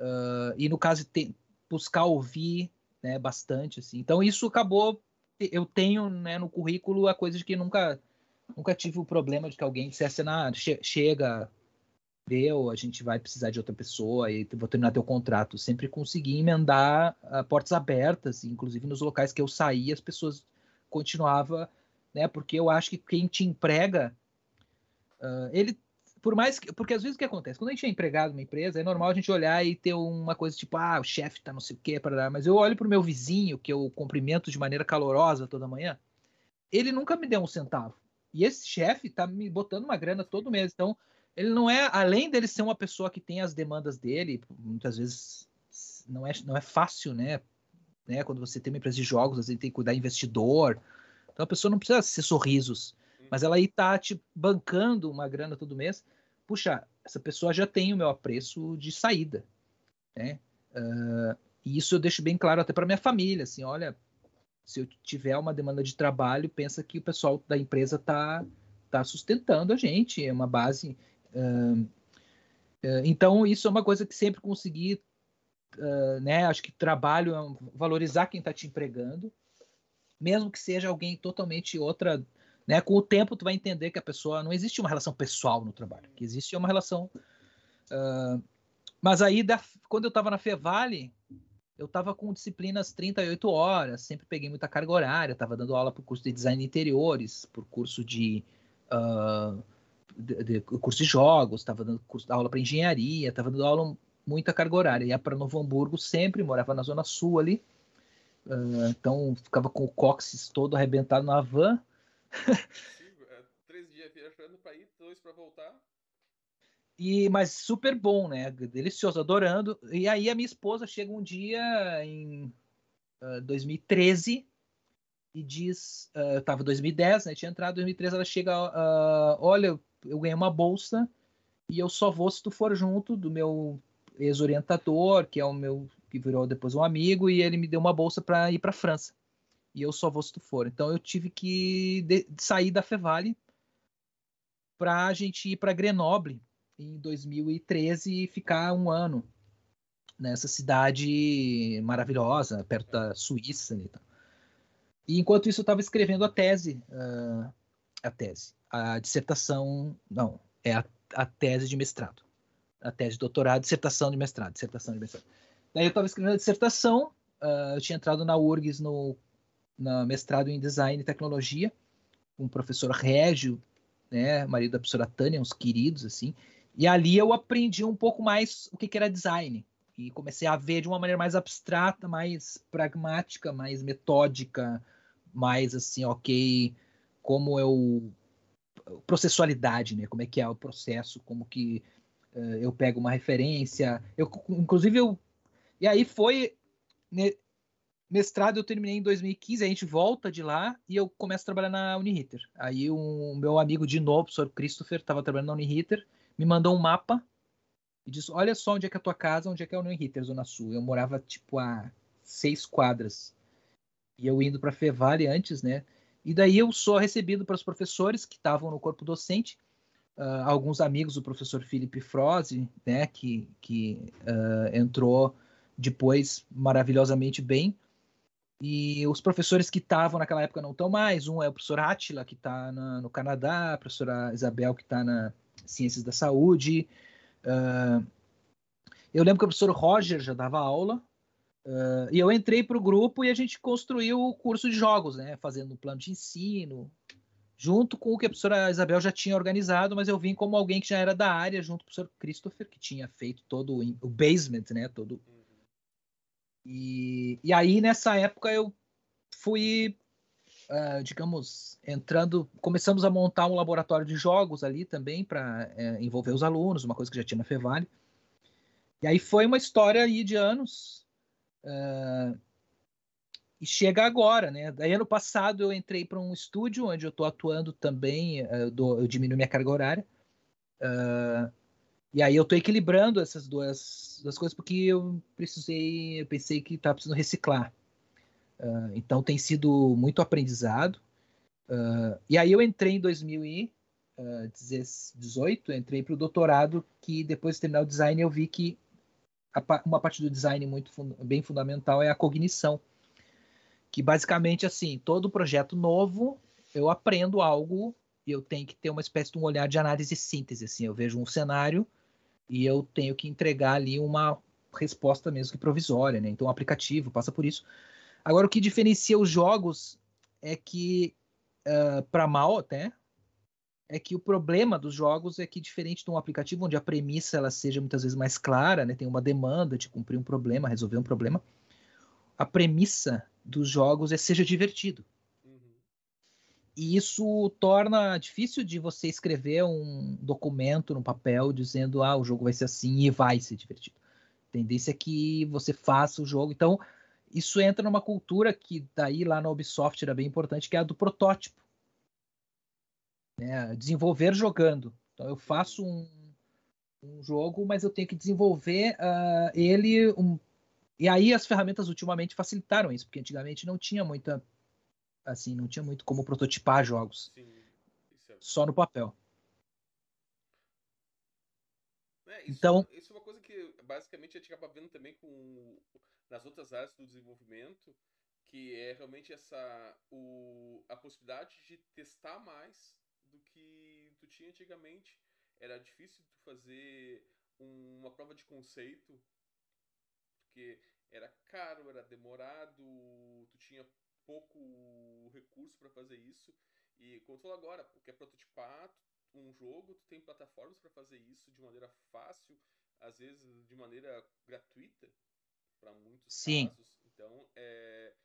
Uh, e no caso, tem, buscar ouvir né, bastante. Assim. Então, isso acabou. Eu tenho né, no currículo a coisa de que nunca, nunca tive o problema de que alguém dissesse: ah, che chega, deu, a gente vai precisar de outra pessoa e vou terminar teu contrato. Sempre consegui emendar uh, portas abertas, inclusive nos locais que eu saí, as pessoas continuavam, né? Porque eu acho que quem te emprega, uh, ele por mais que, porque às vezes o que acontece? Quando a gente é empregado numa empresa, é normal a gente olhar e ter uma coisa tipo, ah, o chefe tá não sei o quê, para mas eu olho pro meu vizinho, que eu cumprimento de maneira calorosa toda manhã, ele nunca me deu um centavo. E esse chefe tá me botando uma grana todo mês. Então, ele não é, além dele ser uma pessoa que tem as demandas dele, muitas vezes não é, não é fácil, né? né? Quando você tem uma empresa de jogos, às vezes tem que cuidar investidor. Então a pessoa não precisa ser sorrisos mas ela aí tá te bancando uma grana todo mês. Puxa, essa pessoa já tem o meu apreço de saída, né? Uh, e isso eu deixo bem claro até para minha família, assim, olha, se eu tiver uma demanda de trabalho, pensa que o pessoal da empresa tá tá sustentando a gente, é uma base. Uh, uh, então isso é uma coisa que sempre consegui, né? Acho que trabalho é valorizar quem está te empregando, mesmo que seja alguém totalmente outra né? Com o tempo, tu vai entender que a pessoa não existe uma relação pessoal no trabalho, que existe uma relação. Uh, mas aí, da, quando eu estava na Fevale, eu estava com disciplinas 38 horas, sempre peguei muita carga horária, estava dando aula para o curso de design interiores, por curso de, uh, de, de, curso de jogos, estava dando curso, aula para engenharia, estava dando aula muita carga horária. Ia para Novo Hamburgo sempre, morava na zona sul ali, uh, então ficava com o cóccix todo arrebentado na van. É, três dias viajando para ir, dois para voltar. E, mas super bom, né? Delicioso, adorando. E aí a minha esposa chega um dia em uh, 2013 e diz, uh, eu tava em 2010, né? Tinha entrado em 2013, ela chega, uh, olha, eu ganhei uma bolsa e eu só vou se tu for junto do meu ex-orientador, que é o meu que virou depois um amigo, e ele me deu uma bolsa para ir para França e eu só vou se tu for. Então eu tive que sair da Fevale para a gente ir para Grenoble em 2013 e ficar um ano nessa cidade maravilhosa, perto da Suíça. E, tal. e enquanto isso, eu estava escrevendo a tese, uh, a tese, a dissertação, não, é a, a, tese de mestrado, a tese de doutorado, dissertação de mestrado, dissertação de mestrado. Daí eu estava escrevendo a dissertação, uh, eu tinha entrado na URGS no na mestrado em design e tecnologia, com o professor Régio, né, marido da professora Tânia, uns queridos assim. E ali eu aprendi um pouco mais o que, que era design e comecei a ver de uma maneira mais abstrata, mais pragmática, mais metódica, mais assim, ok, como eu processualidade, né? Como é que é o processo, como que uh, eu pego uma referência, eu inclusive eu e aí foi né, mestrado eu terminei em 2015, a gente volta de lá e eu começo a trabalhar na Uniriter. Aí um, meu amigo de novo, o professor Christopher, estava trabalhando na Uniriter, me mandou um mapa e disse: Olha só onde é que é a tua casa, onde é que é o Uniriter, Zona Sul. Eu morava tipo a seis quadras. E eu indo para Fevale antes, né? E daí eu sou recebido para os professores que estavam no corpo docente, uh, alguns amigos do professor Felipe Froze, né, que, que uh, entrou depois maravilhosamente bem, e os professores que estavam naquela época não estão mais. Um é o professor Attila, que está no Canadá, a professora Isabel, que está na Ciências da Saúde. Uh, eu lembro que o professor Roger já dava aula. Uh, e eu entrei para o grupo e a gente construiu o curso de jogos, né? Fazendo um plano de ensino, junto com o que a professora Isabel já tinha organizado, mas eu vim como alguém que já era da área, junto com o professor Christopher, que tinha feito todo o basement, né? Todo e, e aí, nessa época, eu fui, uh, digamos, entrando. Começamos a montar um laboratório de jogos ali também, para uh, é, envolver os alunos, uma coisa que já tinha na Fevale. E aí foi uma história aí de anos. Uh, e chega agora, né? Daí ano passado eu entrei para um estúdio onde eu estou atuando também, eu, dou, eu diminuo minha carga horária. Uh, e aí eu tô equilibrando essas duas, duas coisas porque eu precisei, eu pensei que estava precisando reciclar. Uh, então tem sido muito aprendizado. Uh, e aí eu entrei em 2018, entrei para o doutorado, que depois de terminar o design eu vi que uma parte do design muito bem fundamental é a cognição. Que basicamente assim, todo projeto novo eu aprendo algo e eu tenho que ter uma espécie de um olhar de análise e síntese. Assim, eu vejo um cenário e eu tenho que entregar ali uma resposta mesmo que provisória, né? Então o aplicativo passa por isso. Agora o que diferencia os jogos é que uh, ah, para mal até é que o problema dos jogos é que diferente de um aplicativo onde a premissa ela seja muitas vezes mais clara, né? Tem uma demanda de cumprir um problema, resolver um problema. A premissa dos jogos é seja divertido. E isso torna difícil de você escrever um documento no papel dizendo, ah, o jogo vai ser assim e vai ser divertido. A tendência é que você faça o jogo. Então, isso entra numa cultura que daí lá na Ubisoft era bem importante, que é a do protótipo. Né? Desenvolver jogando. Então, eu faço um, um jogo, mas eu tenho que desenvolver uh, ele. Um... E aí as ferramentas ultimamente facilitaram isso, porque antigamente não tinha muita assim, não tinha muito como prototipar jogos. Sim, é... Só no papel. É, isso, então, isso é uma coisa que basicamente a gente acaba vendo também com nas outras áreas do desenvolvimento, que é realmente essa o, a possibilidade de testar mais do que tu tinha antigamente. Era difícil tu fazer um, uma prova de conceito, porque era caro, era demorado, tu tinha pouco recurso para fazer isso. E como tu falou agora, porque é prototipar um jogo, tu tem plataformas para fazer isso de maneira fácil, às vezes de maneira gratuita para muitos Sim. casos. Então, é,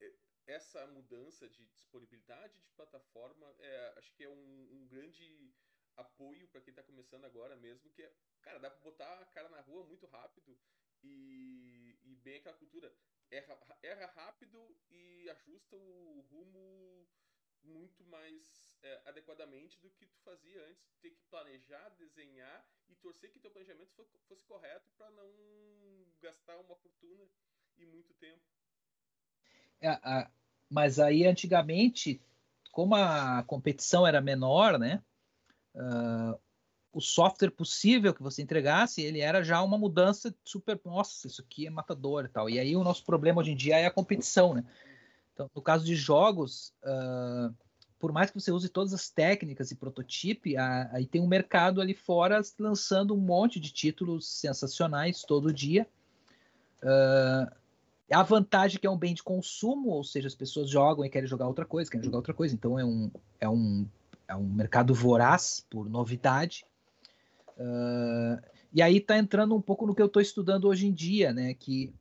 é, essa mudança de disponibilidade de plataforma, é, acho que é um, um grande apoio para quem está começando agora mesmo, que é, cara, dá para botar a cara na rua muito rápido e, e bem aquela cultura erra, erra rápido e ajusta o rumo muito mais é, adequadamente do que tu fazia antes, ter que planejar, desenhar e torcer que teu planejamento fosse correto para não gastar uma fortuna e muito tempo. É, a, mas aí antigamente, como a competição era menor, né? Uh, o software possível que você entregasse, ele era já uma mudança super, nossa, isso aqui é matador e tal. E aí o nosso problema hoje em dia é a competição, né? Então, no caso de jogos, uh, por mais que você use todas as técnicas e prototipe, aí tem um mercado ali fora lançando um monte de títulos sensacionais todo dia. Uh, a vantagem é que é um bem de consumo, ou seja, as pessoas jogam e querem jogar outra coisa, querem jogar outra coisa. Então é um, é um, é um mercado voraz por novidade. Uh, e aí está entrando um pouco no que eu estou estudando hoje em dia, né? Que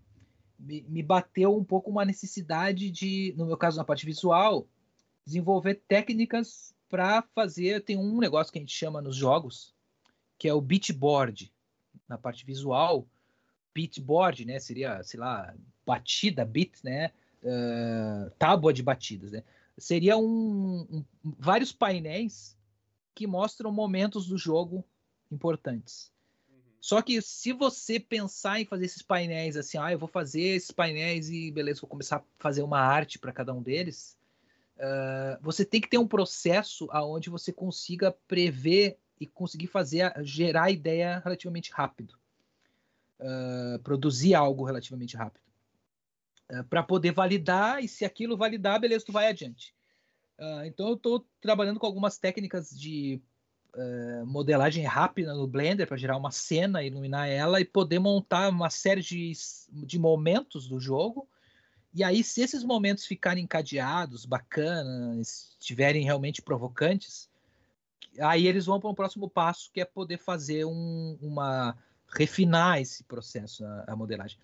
me, me, bateu um pouco uma necessidade de, no meu caso, na parte visual, desenvolver técnicas para fazer. Tem um negócio que a gente chama nos jogos, que é o beatboard, na parte visual. Beatboard, né? Seria, sei lá, batida, beat, né? Uh, tábua de batidas, né? Seria um, um, vários painéis que mostram momentos do jogo importantes. Uhum. Só que se você pensar em fazer esses painéis assim, ah, eu vou fazer esses painéis e beleza, vou começar a fazer uma arte para cada um deles, uh, você tem que ter um processo aonde você consiga prever e conseguir fazer gerar ideia relativamente rápido, uh, produzir algo relativamente rápido, uh, para poder validar e se aquilo validar, beleza, tu vai adiante. então eu estou trabalhando com algumas técnicas de uh, modelagem rápida no Blender para gerar uma cena, iluminar ela e poder montar uma série de, de momentos do jogo. E aí, se esses momentos ficarem encadeados, bacanas, estiverem realmente provocantes, aí eles vão para um próximo passo, que é poder fazer um, uma. refinar esse processo, a, a, modelagem.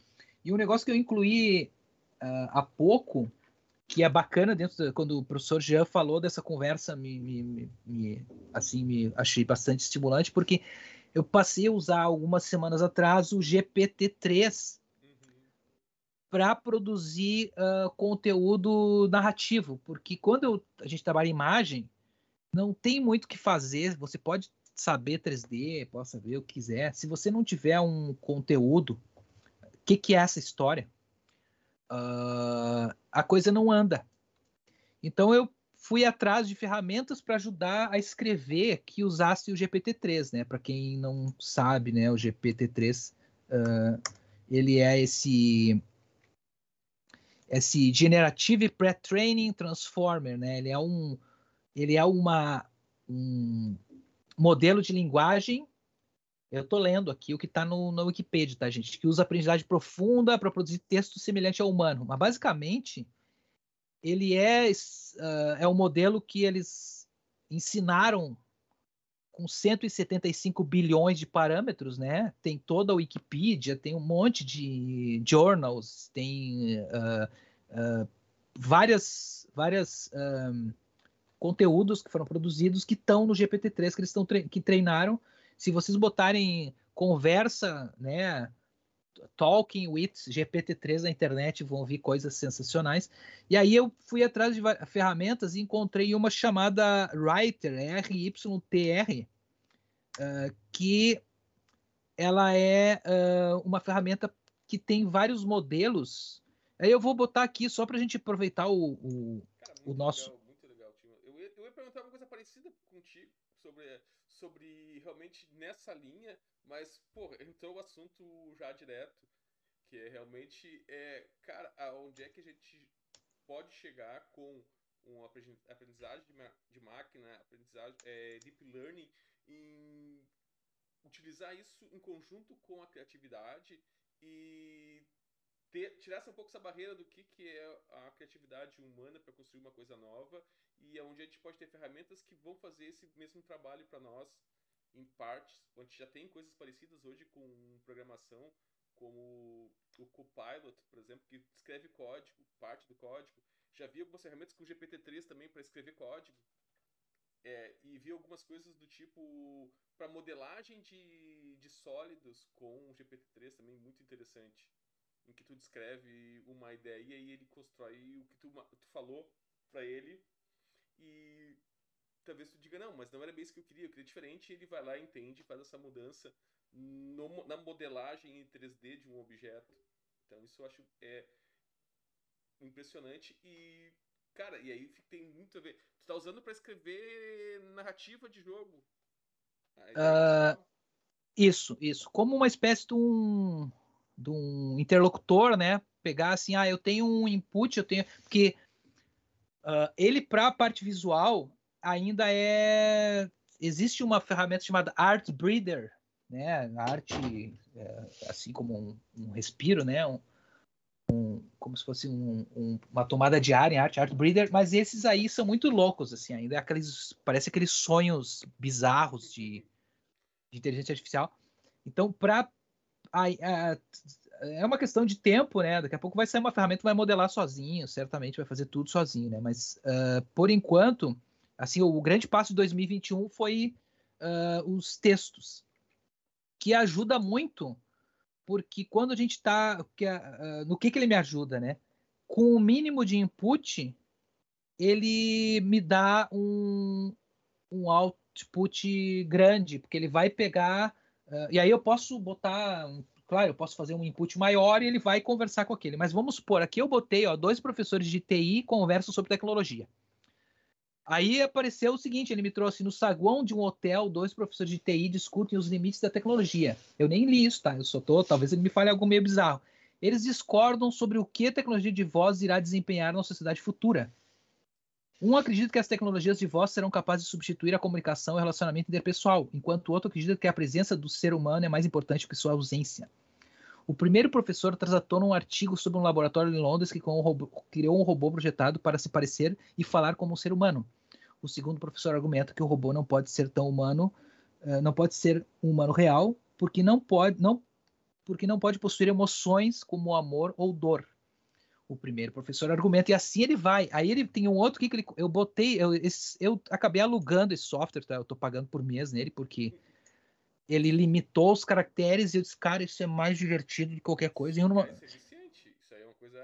E um negócio que eu incluí uh, há pouco que é bacana dentro quando o professor Jean falou dessa conversa me, me, me, assim me achei bastante estimulante porque eu passei a usar algumas semanas atrás o GPT-3 uhum. para produzir uh, conteúdo narrativo porque quando eu, a gente trabalha em imagem não tem muito o que fazer você pode saber 3D pode saber o que quiser se você não tiver um conteúdo o que, que é essa história uh, a coisa não anda. Então eu fui atrás de ferramentas para ajudar a escrever que usasse o GPT-3, né? Para quem não sabe, né, o GPT-3 uh, ele é esse esse Generative Pre-Training Transformer, né? Ele é um ele é uma um modelo de linguagem eu estou lendo aqui o que está no, no Wikipedia, tá, gente? Que usa aprendizagem profunda para produzir texto semelhante ao humano. Mas, basicamente, ele é, uh, é um modelo que eles ensinaram com 175 bilhões de parâmetros, né? Tem toda a Wikipedia, tem um monte de journals, tem uh, uh, várias, várias um, conteúdos que foram produzidos que estão no GPT-3 que eles estão que treinaram se vocês botarem conversa, né, Talking with GPT-3 na internet, vão ouvir coisas sensacionais. E aí eu fui atrás de ferramentas e encontrei uma chamada Writer, R-Y-T-R, uh, que ela é uh, uma ferramenta que tem vários modelos. Aí eu vou botar aqui só para a gente aproveitar o, o, Cara, o nosso. Legal, muito legal, Eu ia, eu ia perguntar uma coisa parecida contigo sobre sobre realmente nessa linha, mas, pô, entrou o assunto já direto, que é realmente, é, cara, aonde é que a gente pode chegar com uma aprendizagem de, de máquina, aprendizagem, é, deep learning, em utilizar isso em conjunto com a criatividade e ter, tirar um pouco essa barreira do que, que é a criatividade humana para construir uma coisa nova e é onde a gente pode ter ferramentas que vão fazer esse mesmo trabalho para nós em partes. A gente já tem coisas parecidas hoje com programação, como o Copilot, por exemplo, que escreve código, parte do código. Já vi algumas ferramentas com GPT-3 também para escrever código. É, e vi algumas coisas do tipo para modelagem de, de sólidos com o GPT-3 também muito interessante em que tu descreve uma ideia e ele constrói o que tu, tu falou para ele e talvez tu diga, não, mas não era bem isso que eu queria, eu queria diferente, e ele vai lá, entende, faz essa mudança no, na modelagem em 3D de um objeto. Então isso eu acho é impressionante e cara, e aí tem muito a ver. Tu tá usando para escrever narrativa de jogo. Uh, isso, isso. Como uma espécie de um, de um interlocutor, né? Pegar assim, ah, eu tenho um input, eu tenho. Porque uh, ele, para a parte visual, ainda é. Existe uma ferramenta chamada Art Breeder, né? Arte, é, assim como um, um respiro, né? Um, um, como se fosse um, um, uma tomada de ar em arte, Art Breeder, mas esses aí são muito loucos, assim, ainda é aqueles, parece aqueles sonhos bizarros de, de inteligência artificial. Então, para é uma questão de tempo, né? Daqui a pouco vai ser uma ferramenta que vai modelar sozinho, certamente vai fazer tudo sozinho, né? Mas uh, por enquanto, assim, o grande passo de 2021 foi uh, os textos, que ajuda muito porque quando a gente está. Uh, no que, que ele me ajuda, né? Com o mínimo de input, ele me dá um, um output grande, porque ele vai pegar. Uh, e aí eu posso botar. Claro, eu posso fazer um input maior e ele vai conversar com aquele. Mas vamos supor, aqui eu botei ó, dois professores de TI conversam sobre tecnologia. Aí apareceu o seguinte: ele me trouxe no saguão de um hotel, dois professores de TI discutem os limites da tecnologia. Eu nem li isso, tá? Eu só tô, talvez ele me fale algo meio bizarro. Eles discordam sobre o que a tecnologia de voz irá desempenhar na sociedade futura. Um acredita que as tecnologias de voz serão capazes de substituir a comunicação e o relacionamento interpessoal, enquanto o outro acredita que a presença do ser humano é mais importante que sua ausência. O primeiro professor traz à tona um artigo sobre um laboratório em Londres que criou um robô projetado para se parecer e falar como um ser humano. O segundo professor argumenta que o robô não pode ser tão humano, uh, não pode ser um humano real, porque não pode, não, porque não pode possuir emoções como amor ou dor. O primeiro professor argumenta e assim ele vai. Aí ele tem um outro que ele, eu botei, eu, eu acabei alugando esse software, tá? Eu estou pagando por mês nele porque ele limitou os caracteres e eu disse, cara, isso é mais divertido do que qualquer coisa. Isso, é viciante. Isso aí é uma coisa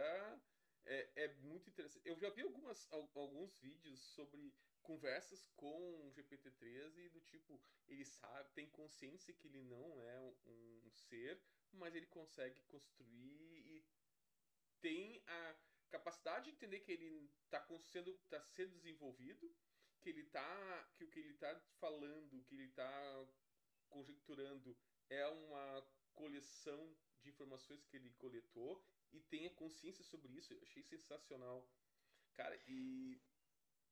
é, é muito interessante. Eu já vi algumas, alguns vídeos sobre conversas com o GPT-3 e do tipo, ele sabe, tem consciência que ele não é um, um ser, mas ele consegue construir e tem a capacidade de entender que ele está sendo, tá sendo desenvolvido, que ele tá, que o que ele está falando, que ele está conjecturando é uma coleção de informações que ele coletou e tenha consciência sobre isso. Eu achei sensacional. Cara, e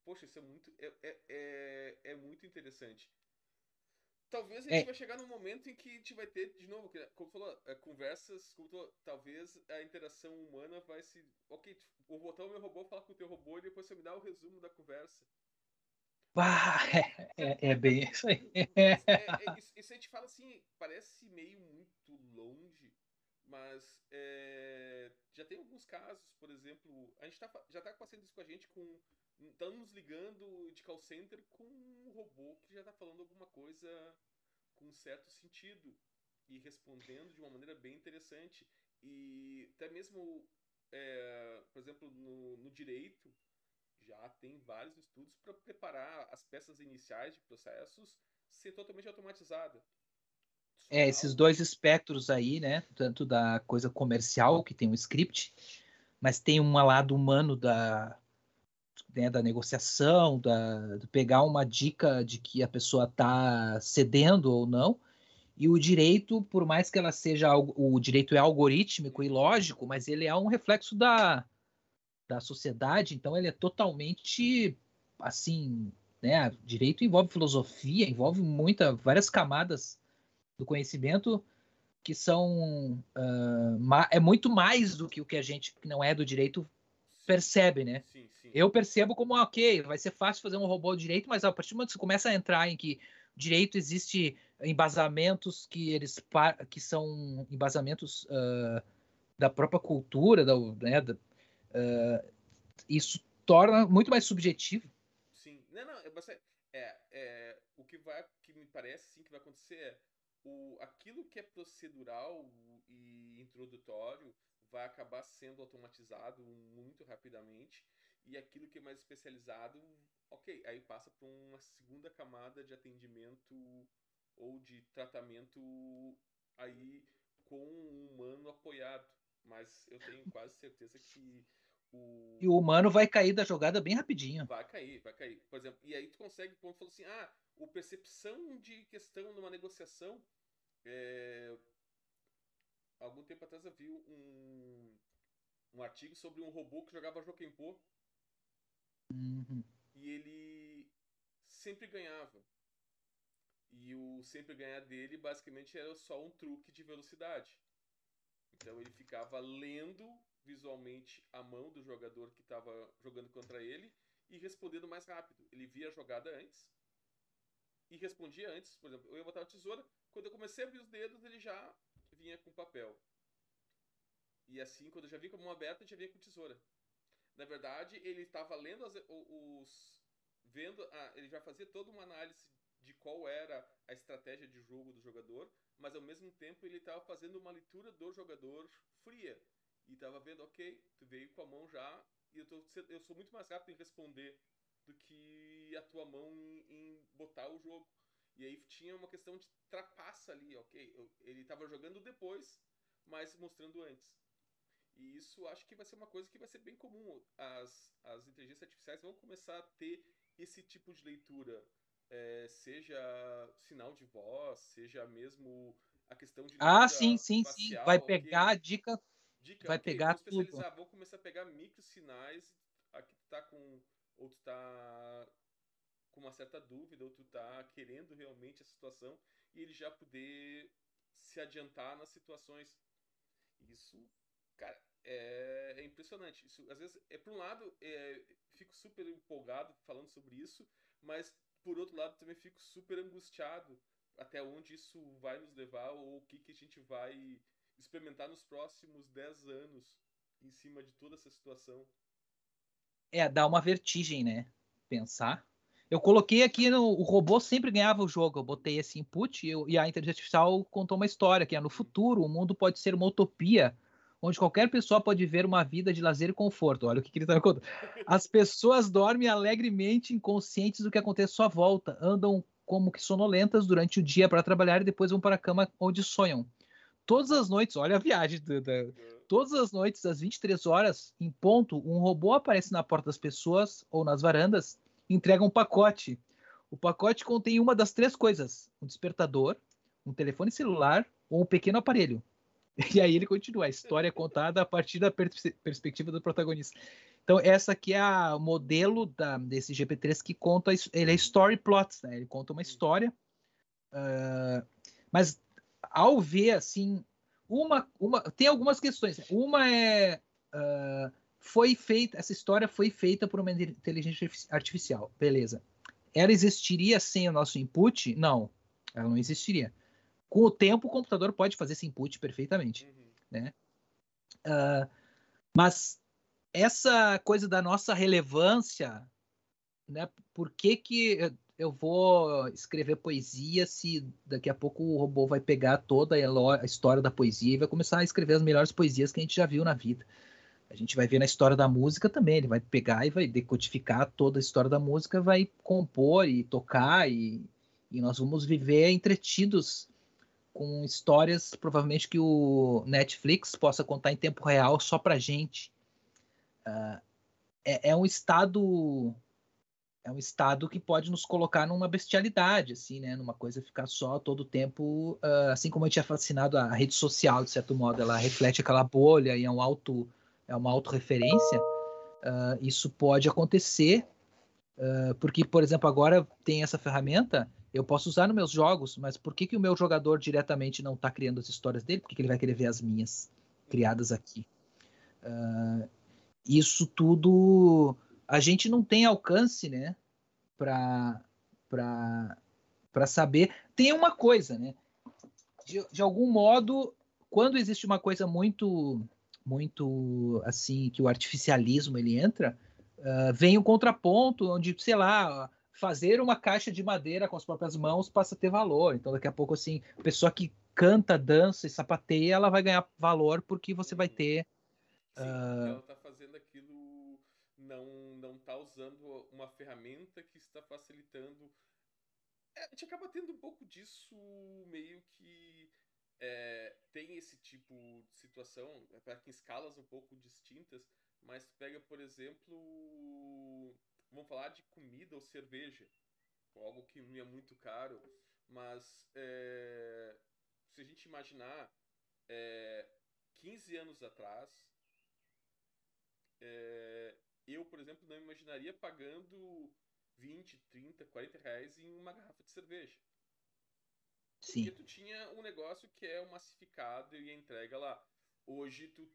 Poxa, isso é muito, é, é, é, é muito interessante. Talvez a gente é. vai chegar num momento em que a gente vai ter, de novo, como falou, é, conversas, como falou, talvez a interação humana vai se. Ok, vou botar o meu robô, falar com o teu robô e depois você me dá o resumo da conversa. Ah, é, é, bem isso aí. É, é, isso, isso a gente fala assim, parece meio muito longe, mas é, já tem alguns casos, por exemplo, a gente tá, já está passando isso com a gente com estamos ligando de call center com um robô que já está falando alguma coisa com certo sentido e respondendo de uma maneira bem interessante. E até mesmo, é, por exemplo, no, no direito, já tem vários estudos para preparar as peças iniciais de processos ser totalmente automatizada. É, esses dois espectros aí, né? Tanto da coisa comercial, que tem um script, mas tem um lado humano da, né, da negociação, da, de pegar uma dica de que a pessoa está cedendo ou não. E o direito, por mais que ela seja o direito é algorítmico e lógico, mas ele é um reflexo da, da sociedade, então ele é totalmente assim, né? Direito envolve filosofia, envolve muita, várias camadas do conhecimento que são uh, é muito mais do que o que a gente que não é do direito percebe, né? Sim, sim. Eu percebo como, ok, vai ser fácil fazer um robô direito, mas a partir do momento que você começa a entrar em que direito existe embasamentos que eles que são embasamentos uh, da própria cultura, da, né, da, uh, isso torna muito mais subjetivo. Sim, não, não, é, é, é, o que vai, que me parece, sim, que vai acontecer é o, aquilo que é procedural e introdutório vai acabar sendo automatizado muito rapidamente e aquilo que é mais especializado, ok, aí passa para uma segunda camada de atendimento ou de tratamento aí com um humano apoiado. Mas eu tenho quase certeza que. E o humano vai cair da jogada bem rapidinho. Vai cair, vai cair. Por exemplo, e aí tu consegue, quando falou assim, ah, o percepção de questão numa negociação. É... Algum tempo atrás eu vi um, um artigo sobre um robô que jogava Jokenpô. Uhum. E ele sempre ganhava. E o sempre ganhar dele basicamente era só um truque de velocidade. Então ele ficava lendo visualmente a mão do jogador que estava jogando contra ele e respondendo mais rápido. Ele via a jogada antes e respondia antes. Por exemplo, eu ia botar a tesoura, quando eu comecei a abrir os dedos, ele já vinha com papel. E assim, quando eu já vinha com a mão aberta, ele já vinha com tesoura. Na verdade, ele estava lendo as, os. vendo. Ah, ele já fazia toda uma análise de qual era a estratégia de jogo do jogador, mas ao mesmo tempo ele estava fazendo uma leitura do jogador fria. E estava vendo, ok, tu veio com a mão já, e eu, tô, eu sou muito mais rápido em responder do que a tua mão em, em botar o jogo. E aí tinha uma questão de trapaça ali, ok? Eu, ele estava jogando depois, mas mostrando antes. E isso acho que vai ser uma coisa que vai ser bem comum. As, as inteligências artificiais vão começar a ter esse tipo de leitura. É, seja sinal de voz, seja mesmo a questão de. Ah, sim, sim, facial, sim. Vai pegar okay. a dica. Dica vai okay, pegar tudo. Vou começar a pegar micro sinais. Aqui tu tá com. Ou tu tá com uma certa dúvida, ou tu tá querendo realmente a situação, e ele já poder se adiantar nas situações. Isso Cara, é, é impressionante. Isso, às vezes, é por um lado, é, fico super empolgado falando sobre isso, mas por outro lado também fico super angustiado até onde isso vai nos levar ou o que, que a gente vai experimentar nos próximos 10 anos em cima de toda essa situação. É, dá uma vertigem, né? Pensar. Eu coloquei aqui no. O robô sempre ganhava o jogo. Eu botei esse input e, eu, e a inteligência artificial contou uma história que é no futuro o mundo pode ser uma utopia onde qualquer pessoa pode ver uma vida de lazer e conforto. Olha o que, que ele está contando. As pessoas dormem alegremente, inconscientes do que acontece à sua volta, andam como que sonolentas durante o dia para trabalhar e depois vão para a cama onde sonham. Todas as noites, olha a viagem, todas as noites, às 23 horas, em ponto, um robô aparece na porta das pessoas ou nas varandas e entrega um pacote. O pacote contém uma das três coisas: um despertador, um telefone celular ou um pequeno aparelho. E aí ele continua, a história é contada a partir da pers perspectiva do protagonista. Então, essa aqui é a modelo da, desse GP3 que conta, ele é story plots, né? Ele conta uma história, uh, mas ao ver, assim, uma, uma, tem algumas questões. Uma é, uh, foi feita, essa história foi feita por uma inteligência artificial, beleza. Ela existiria sem o nosso input? Não, ela não existiria com o tempo o computador pode fazer esse input perfeitamente, uhum. né? Uh, mas essa coisa da nossa relevância, né? Por que que eu vou escrever poesia se daqui a pouco o robô vai pegar toda a história da poesia e vai começar a escrever as melhores poesias que a gente já viu na vida? A gente vai ver na história da música também, ele vai pegar e vai decodificar toda a história da música, vai compor e tocar e, e nós vamos viver entretidos com histórias provavelmente que o Netflix possa contar em tempo real só pra gente. Uh, é, é, um estado é um estado que pode nos colocar numa bestialidade, assim, né? Numa coisa ficar só todo o tempo, uh, assim como a gente é fascinado a rede social, de certo modo, ela reflete aquela bolha e é um auto é uma autorreferência. Uh, isso pode acontecer, porque, por exemplo, agora tem essa ferramenta eu posso usar nos meus jogos, mas por que, que o meu jogador diretamente não está criando as histórias dele? Por que, que ele vai querer ver as minhas criadas aqui? Uh, isso tudo a gente não tem alcance, né? Para para saber. Tem uma coisa, né? De, de algum modo, quando existe uma coisa muito muito assim que o artificialismo ele entra, uh, vem um contraponto onde, sei lá, fazer uma caixa de madeira com as próprias mãos passa a ter valor. Então, daqui a pouco, assim, a pessoa que canta, dança e sapateia, ela vai ganhar valor porque você vai ter. Sim, uh... ela está fazendo aquilo, não, não tá usando uma ferramenta que está facilitando. É, a gente acaba tendo um pouco disso meio que. É, tem esse tipo de situação, para que escalas um pouco distintas, mas pega, por exemplo, vamos falar de comida ou cerveja. algo que não é muito caro, mas é, se a gente imaginar é, 15 anos atrás, é, eu, por exemplo, não imaginaria pagando 20, 30, 40 reais em uma garrafa de cerveja. Sim. Porque tu tinha um negócio que é o massificado e entrega lá. Hoje tu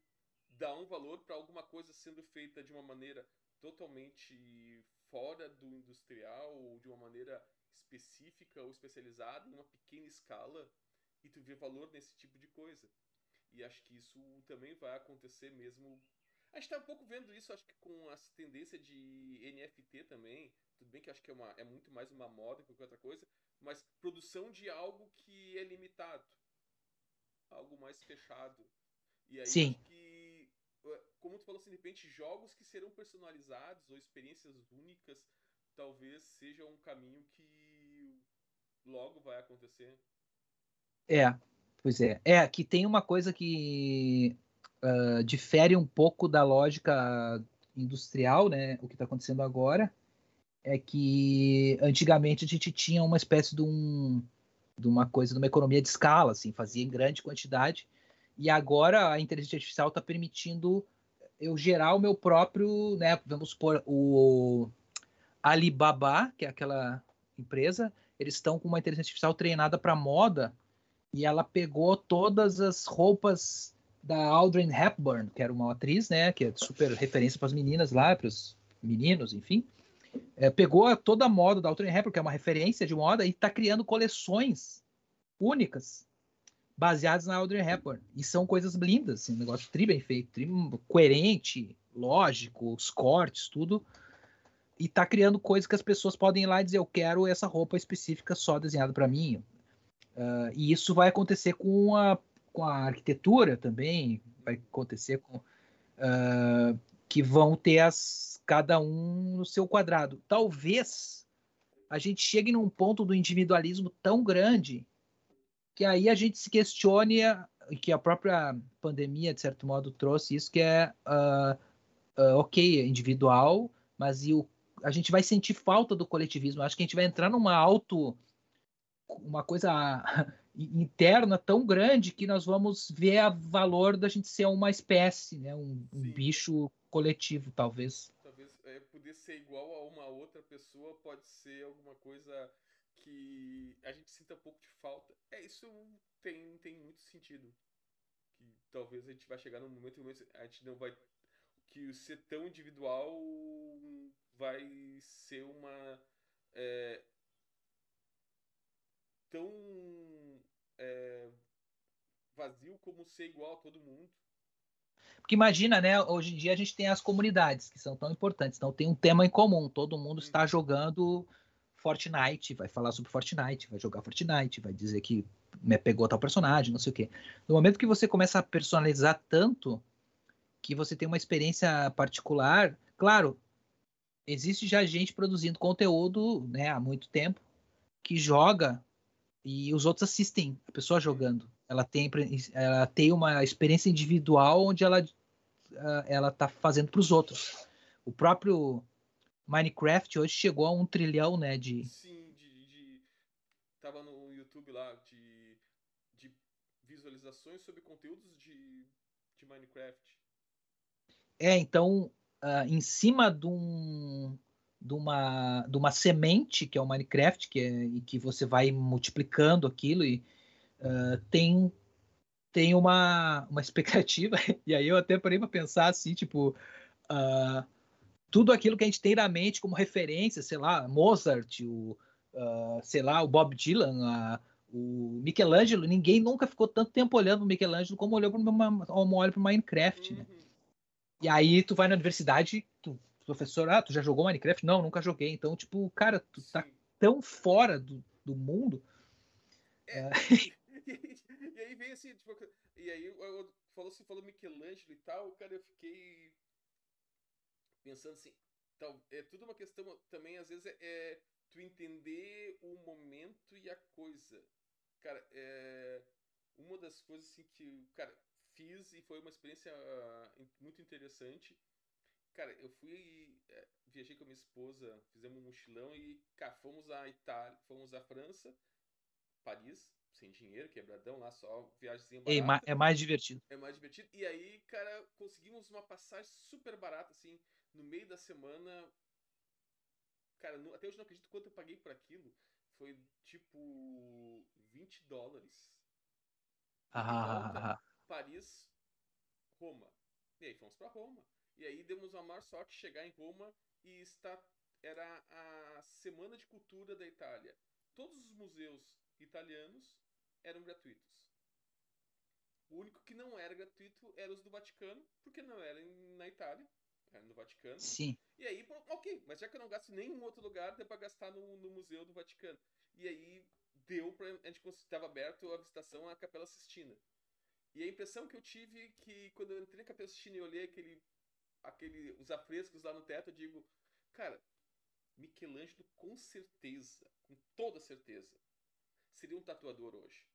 dá um valor para alguma coisa sendo feita de uma maneira totalmente fora do industrial ou de uma maneira específica ou especializada em uma pequena escala e tu vê valor nesse tipo de coisa. E acho que isso também vai acontecer mesmo. A gente está um pouco vendo isso, acho que com essa tendência de NFT também. Tudo bem que acho que é, uma, é muito mais uma moda que qualquer outra coisa, mas produção de algo que é limitado. Algo mais fechado. E aí Sim. que, eh, como tu falou assim, de repente, jogos que serão personalizados ou experiências únicas talvez seja um caminho que logo vai acontecer. É, pois é. É, que tem uma coisa que uh, difere um pouco da lógica industrial, né? O que está acontecendo agora é que antigamente a gente tinha uma espécie de, um, de uma coisa, de uma economia de escala, assim, fazia em grande quantidade, e agora a inteligência artificial está permitindo eu gerar o meu próprio, né? Vamos supor, o Alibaba, que é aquela empresa, eles estão com uma inteligência artificial treinada para moda e ela pegou todas as roupas da Audrey Hepburn, que era uma atriz, né, que é super referência para as meninas lá, para os meninos, enfim. É, pegou toda a moda da Audrey Hepburn, que é uma referência de moda, e está criando coleções únicas baseadas na Audrey Hepburn. E são coisas lindas, assim, um negócio tri bem feito, tri coerente, lógico, os cortes, tudo e tá criando coisas que as pessoas podem ir lá e dizer eu quero essa roupa específica só desenhada para mim. Uh, e isso vai acontecer com a, com a arquitetura também, vai acontecer com uh, que vão ter as cada um no seu quadrado. Talvez a gente chegue num ponto do individualismo tão grande que aí a gente se questione que a própria pandemia de certo modo trouxe isso que é uh, ok individual mas e o a gente vai sentir falta do coletivismo. Acho que a gente vai entrar numa auto uma coisa interna tão grande que nós vamos ver o valor da gente ser uma espécie, né? um, um bicho coletivo, talvez. Talvez é, poder ser igual a uma outra pessoa pode ser alguma coisa que a gente sinta um pouco de falta. É, isso tem, tem muito sentido. Que talvez a gente vai chegar num momento que a gente não vai. Que ser tão individual vai ser uma. É, tão é, vazio como ser igual a todo mundo. Porque imagina, né? Hoje em dia a gente tem as comunidades que são tão importantes. Então tem um tema em comum. Todo mundo está uhum. jogando Fortnite, vai falar sobre Fortnite, vai jogar Fortnite, vai dizer que me pegou tal personagem, não sei o quê. No momento que você começa a personalizar tanto que você tem uma experiência particular, claro, existe já gente produzindo conteúdo né, há muito tempo que joga e os outros assistem a pessoa jogando. Ela tem, ela tem uma experiência individual onde ela ah, ela está fazendo para os outros. O próprio Minecraft hoje chegou a um trilhão, né, de sim, de, de... tava no YouTube lá de, de visualizações sobre conteúdos de, de Minecraft. É, então uh, em cima de, um, de, uma, de uma semente, que é o Minecraft, que, é, e que você vai multiplicando aquilo e uh, tem, tem uma, uma expectativa. E aí eu até parei para pensar assim, tipo, uh, tudo aquilo que a gente tem na mente como referência, sei lá, Mozart, o, sei lá, o Bob Dylan, o Michelangelo, ninguém nunca ficou tanto tempo olhando o Michelangelo como olhou para o Minecraft, né? uhum. né? E aí tu vai na universidade, tu, professor, ah, tu já jogou Minecraft? Não, nunca joguei. Então, tipo, cara, tu tá Sim. tá tão fora do, do mundo. É, é... E, e, aí vem assim, tipo, e aí falou assim, falou Michelangelo e tal, cara, eu fiquei pensando assim, tal, é tudo uma questão também, às vezes, é, é tu entender o momento e a coisa. Cara, é uma das coisas assim que, cara, fiz e foi uma experiência uh, muito interessante. Cara, eu fui. É, viajei com a minha esposa, fizemos um mochilão e, cara, fomos à Itália, fomos à França, Paris, sem dinheiro, quebradão lá, só viagemzinha barata. É, é mais divertido. É mais divertido. E aí, cara, conseguimos uma passagem super barata, assim, no meio da semana. Cara, até hoje não acredito quanto eu paguei por aquilo. Foi tipo 20 dólares. Ah, volta, Paris, Roma. E aí fomos para Roma. E aí demos a maior sorte de chegar em Roma e está era a semana de cultura da Itália. Todos os museus italianos eram gratuitos. O único que não era gratuito era os do Vaticano, porque não era na Itália, era no Vaticano. Sim. E aí, ok, mas já que eu não gasto em nenhum outro lugar, deu para gastar no, no Museu do Vaticano. E aí deu para a gente estava aberto a visitação à Capela Sistina. E a impressão que eu tive é que quando eu entrei na Capela Sistina e olhei aquele, aquele, os afrescos lá no teto, eu digo, cara, Michelangelo com certeza, com toda certeza, seria um tatuador hoje.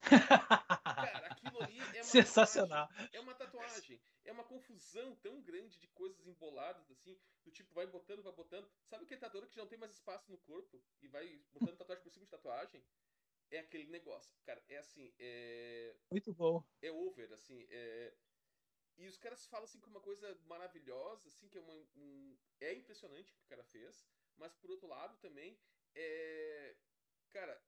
Cara, aquilo ali é uma sensacional. Tatuagem, é uma tatuagem, é uma confusão tão grande de coisas emboladas assim, do tipo vai botando, vai botando. Sabe aquele tatuador que já não tem mais espaço no corpo e vai botando tatuagem por cima de tatuagem? É aquele negócio, cara. É assim, é muito bom. É over, assim, é e os caras falam assim com uma coisa maravilhosa, assim, que é uma, um... é impressionante o que o cara fez, mas por outro lado também é cara,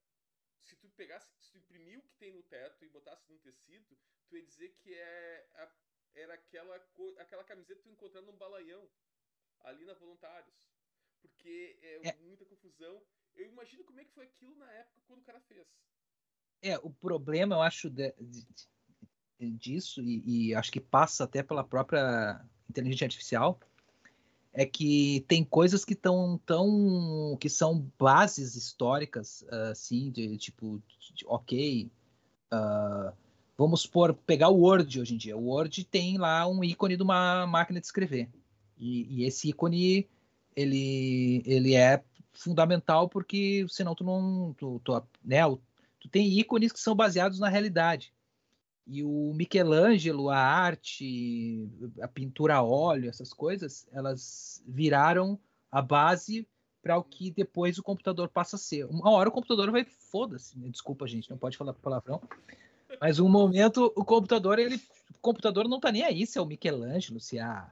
se tu pegasse, se tu imprimir o que tem no teto e botasse num tecido, tu ia dizer que é a, era aquela, aquela camiseta que tu encontrando num balaião, ali na Voluntários. Porque é, é, muita confusão. Eu imagino como é que foi aquilo na época quando o cara fez. É, o problema, eu acho, de, de, disso, e, e acho que passa até pela própria inteligência artificial, é que tem coisas que estão tão que são bases históricas assim de tipo de, ok uh, vamos por pegar o Word hoje em dia. O Word tem lá um ícone de uma máquina de escrever. E, e esse ícone ele ele é fundamental porque senão tu não tu, tu, né, tu tem ícones que são baseados na realidade e o Michelangelo, a arte, a pintura a óleo, essas coisas, elas viraram a base para o que depois o computador passa a ser. Uma hora o computador vai foda-se, né? desculpa gente, não pode falar palavrão. Mas um momento o computador ele, o computador não tá nem aí se é o Michelangelo, se é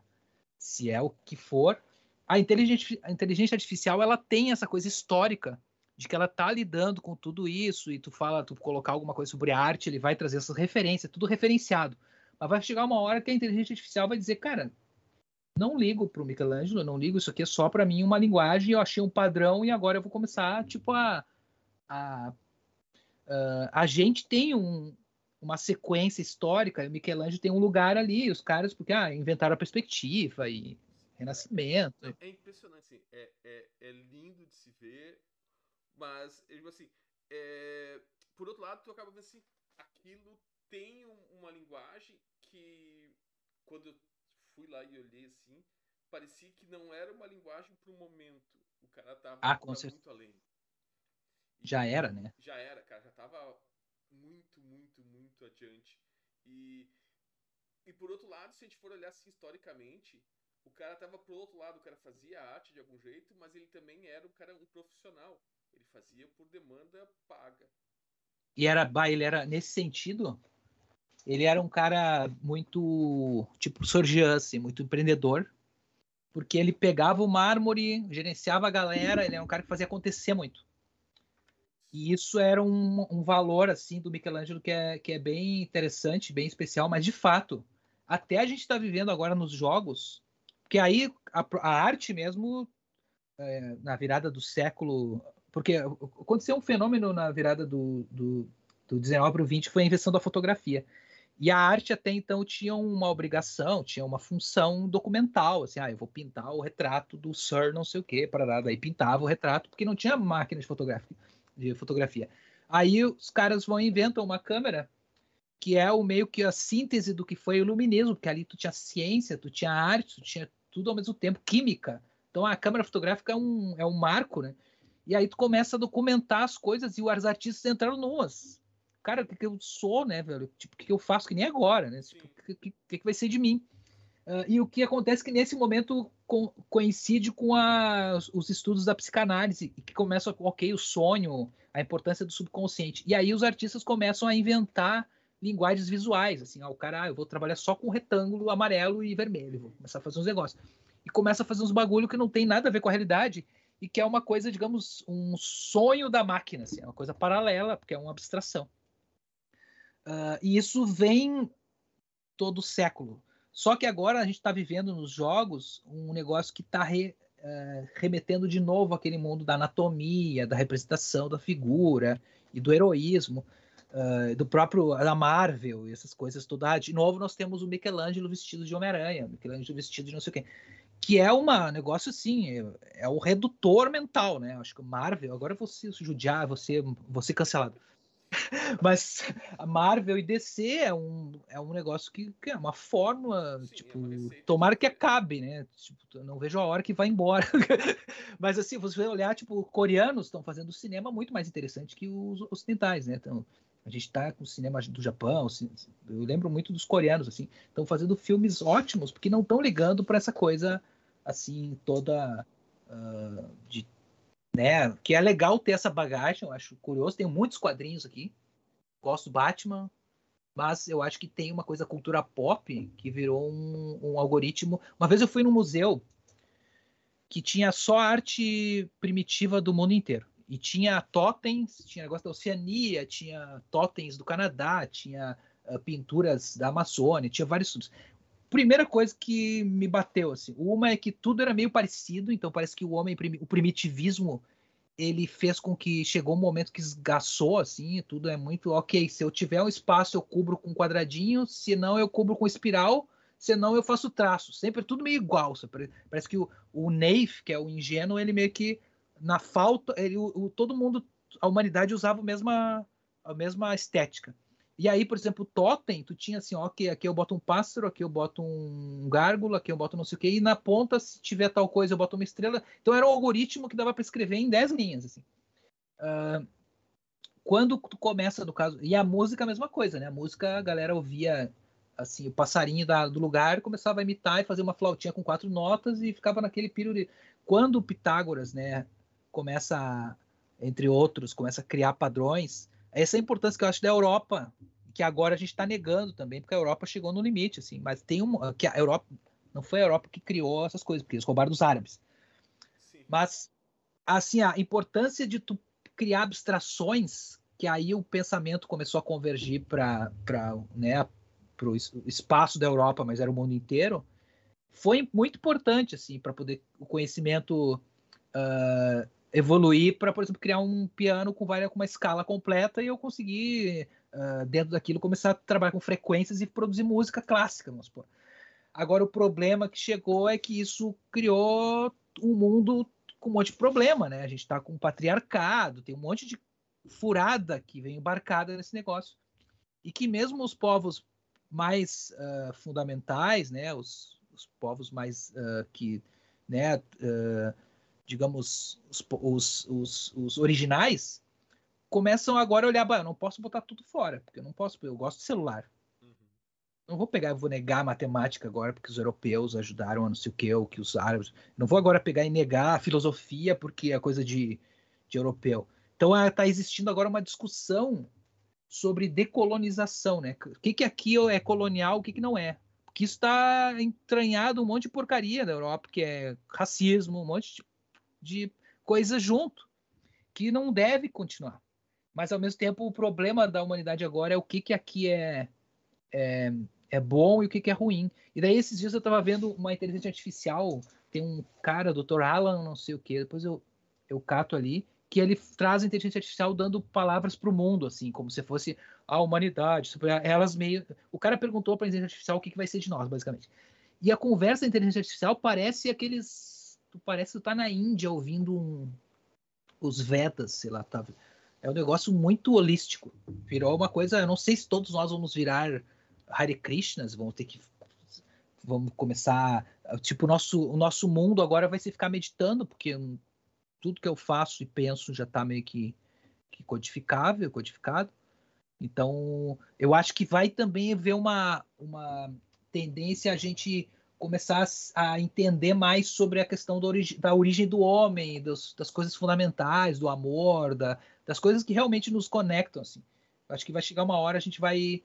se é o que for. A inteligência, a inteligência artificial ela tem essa coisa histórica de que ela tá lidando com tudo isso e tu fala, tu colocar alguma coisa sobre arte, ele vai trazer essas referências, tudo referenciado. Mas vai chegar uma hora que a inteligência artificial vai dizer, cara, não ligo pro Michelangelo, não ligo, isso aqui é só para mim uma linguagem, eu achei um padrão e agora eu vou começar, tipo, a a, a, a gente tem um, uma sequência histórica, o Michelangelo tem um lugar ali, os caras, porque ah, inventaram a perspectiva e renascimento. É, é impressionante, assim, é, é, é lindo de se ver, mas, tipo assim, é... por outro lado, tu acaba vendo assim, aquilo tem uma linguagem que, quando eu fui lá e olhei assim, parecia que não era uma linguagem para o momento. O cara tava ah, muito além. E já era, né? Já era, cara, já tava muito, muito, muito adiante. E, e por outro lado, se a gente for olhar assim historicamente, o cara tava pro outro lado, o cara fazia arte de algum jeito, mas ele também era um cara um profissional. Ele fazia por demanda paga. E era, ele era nesse sentido, ele era um cara muito tipo Sorgian, assim, muito empreendedor, porque ele pegava o mármore, gerenciava a galera, ele era um cara que fazia acontecer muito. E isso era um, um valor assim do Michelangelo que é, que é bem interessante, bem especial, mas de fato, até a gente está vivendo agora nos jogos, porque aí a, a arte mesmo, é, na virada do século porque aconteceu um fenômeno na virada do, do, do 19 para o 20, que foi a invenção da fotografia. E a arte até então tinha uma obrigação, tinha uma função documental, assim, ah, eu vou pintar o retrato do Sir não sei o quê, para daí pintava o retrato, porque não tinha máquina de fotografia, de fotografia. Aí os caras vão e inventam uma câmera que é o meio que a síntese do que foi o iluminismo, porque ali tu tinha ciência, tu tinha arte, tu tinha tudo ao mesmo tempo, química. Então a câmera fotográfica é um, é um marco, né? E aí tu começa a documentar as coisas e os artistas entraram nuas. Cara, o que, que eu sou, né, velho? Tipo, o que, que eu faço que nem agora, né? Tipo, o que, que, que, vai ser de mim? Uh, e o que acontece é que nesse momento co coincide com a, os estudos da psicanálise, que começam, ok, o sonho, a importância do subconsciente. E aí os artistas começam a inventar linguagens visuais, assim, ó, o cara, ah, eu vou trabalhar só com retângulo amarelo e vermelho, vou começar a fazer uns negócios. E começa a fazer uns bagulho que não tem nada a ver com a realidade e que é uma coisa, digamos, um sonho da máquina, assim, é uma coisa paralela, porque é uma abstração. Uh, e isso vem todo século. Só que agora a gente está vivendo nos jogos um negócio que está re, uh, remetendo de novo aquele mundo da anatomia, da representação da figura e do heroísmo, uh, do próprio da Marvel e essas coisas todas. Ah, de novo nós temos o Michelangelo vestido de Homem-Aranha, Michelangelo vestido de não sei o quê que é um negócio assim, é, é o redutor mental, né? Acho que o Marvel, agora você judiar, você, você cancelado. Mas a Marvel e DC é um, é um negócio que, que é uma fórmula, Sim, tipo, é tomara que acabe, né? Tipo, não vejo a hora que vai embora. Mas assim, você olhar, tipo, coreanos estão fazendo cinema muito mais interessante que os ocidentais, né? Então, a gente está com o cinema do Japão, eu lembro muito dos coreanos, assim, estão fazendo filmes ótimos, porque não estão ligando para essa coisa, assim, toda uh, de, né, que é legal ter essa bagagem, eu acho curioso, tem muitos quadrinhos aqui, gosto do Batman, mas eu acho que tem uma coisa cultura pop que virou um, um algoritmo. Uma vez eu fui num museu que tinha só arte primitiva do mundo inteiro. E tinha totens, tinha negócio da Oceania, tinha totens do Canadá, tinha uh, pinturas da Amazônia, tinha vários estudos. Primeira coisa que me bateu, assim, uma é que tudo era meio parecido, então parece que o homem, o primitivismo, ele fez com que chegou um momento que esgaçou, assim, tudo é muito, ok, se eu tiver um espaço eu cubro com quadradinho, se não eu cubro com espiral, senão eu faço traço, sempre tudo meio igual, parece que o, o Neif, que é o ingênuo, ele meio que na falta, ele, o, todo mundo, a humanidade usava a mesma, a mesma estética. E aí, por exemplo, o totem, tu tinha assim, ó, aqui, aqui eu boto um pássaro, aqui eu boto um gárgula, aqui eu boto não sei o quê, e na ponta, se tiver tal coisa, eu boto uma estrela. Então era um algoritmo que dava para escrever em 10 linhas, assim. Uh, quando tu começa, no caso, e a música a mesma coisa, né? A música, a galera ouvia assim, o passarinho da, do lugar começava a imitar e fazer uma flautinha com quatro notas e ficava naquele de... Quando Pitágoras, né, começa, entre outros, começa a criar padrões. Essa é a importância que eu acho da Europa, que agora a gente está negando também, porque a Europa chegou no limite, assim. Mas tem um que a Europa não foi a Europa que criou essas coisas, porque eles roubaram dos árabes. Sim. Mas assim a importância de tu criar abstrações, que aí o pensamento começou a convergir para para né o espaço da Europa, mas era o mundo inteiro, foi muito importante assim para poder o conhecimento uh, evoluir para, por exemplo, criar um piano com, com uma escala completa e eu conseguir, uh, dentro daquilo, começar a trabalhar com frequências e produzir música clássica, vamos supor. Agora, o problema que chegou é que isso criou um mundo com um monte de problema, né? A gente está com um patriarcado, tem um monte de furada que vem embarcada nesse negócio. E que mesmo os povos mais uh, fundamentais, né? Os, os povos mais uh, que, né? Uh, digamos, os, os, os, os originais, começam agora a olhar, bah, eu não posso botar tudo fora, porque eu não posso, eu gosto de celular. Uhum. Não vou pegar, vou negar a matemática agora, porque os europeus ajudaram a não sei o que, ou que os árabes. Não vou agora pegar e negar a filosofia, porque é coisa de, de europeu. Então está existindo agora uma discussão sobre decolonização, né? O que, que aqui é colonial, o que, que não é. Porque isso está entranhado um monte de porcaria da Europa, que é racismo, um monte de de coisas junto, que não deve continuar. Mas, ao mesmo tempo, o problema da humanidade agora é o que, que aqui é, é, é bom e o que, que é ruim. E daí, esses dias, eu estava vendo uma inteligência artificial, tem um cara, Dr. Alan, não sei o que, depois eu, eu cato ali, que ele traz a inteligência artificial dando palavras para o mundo, assim, como se fosse a humanidade. Elas meio. O cara perguntou para a inteligência artificial o que, que vai ser de nós, basicamente. E a conversa da inteligência artificial parece aqueles tu parece que tu tá na Índia ouvindo um, os Vedas, sei lá, tá. É um negócio muito holístico. Virou uma coisa, eu não sei se todos nós vamos virar Hare Krishnas, vamos ter que vamos começar, tipo, o nosso, o nosso mundo agora vai ser ficar meditando, porque tudo que eu faço e penso já está meio que, que codificável, codificado. Então, eu acho que vai também haver uma, uma tendência a gente começar a, entender mais sobre a questão da, da origem do homem, das coisas fundamentais, do amor, da, das coisas que realmente nos conectam. Assim. Acho que vai chegar uma hora a gente vai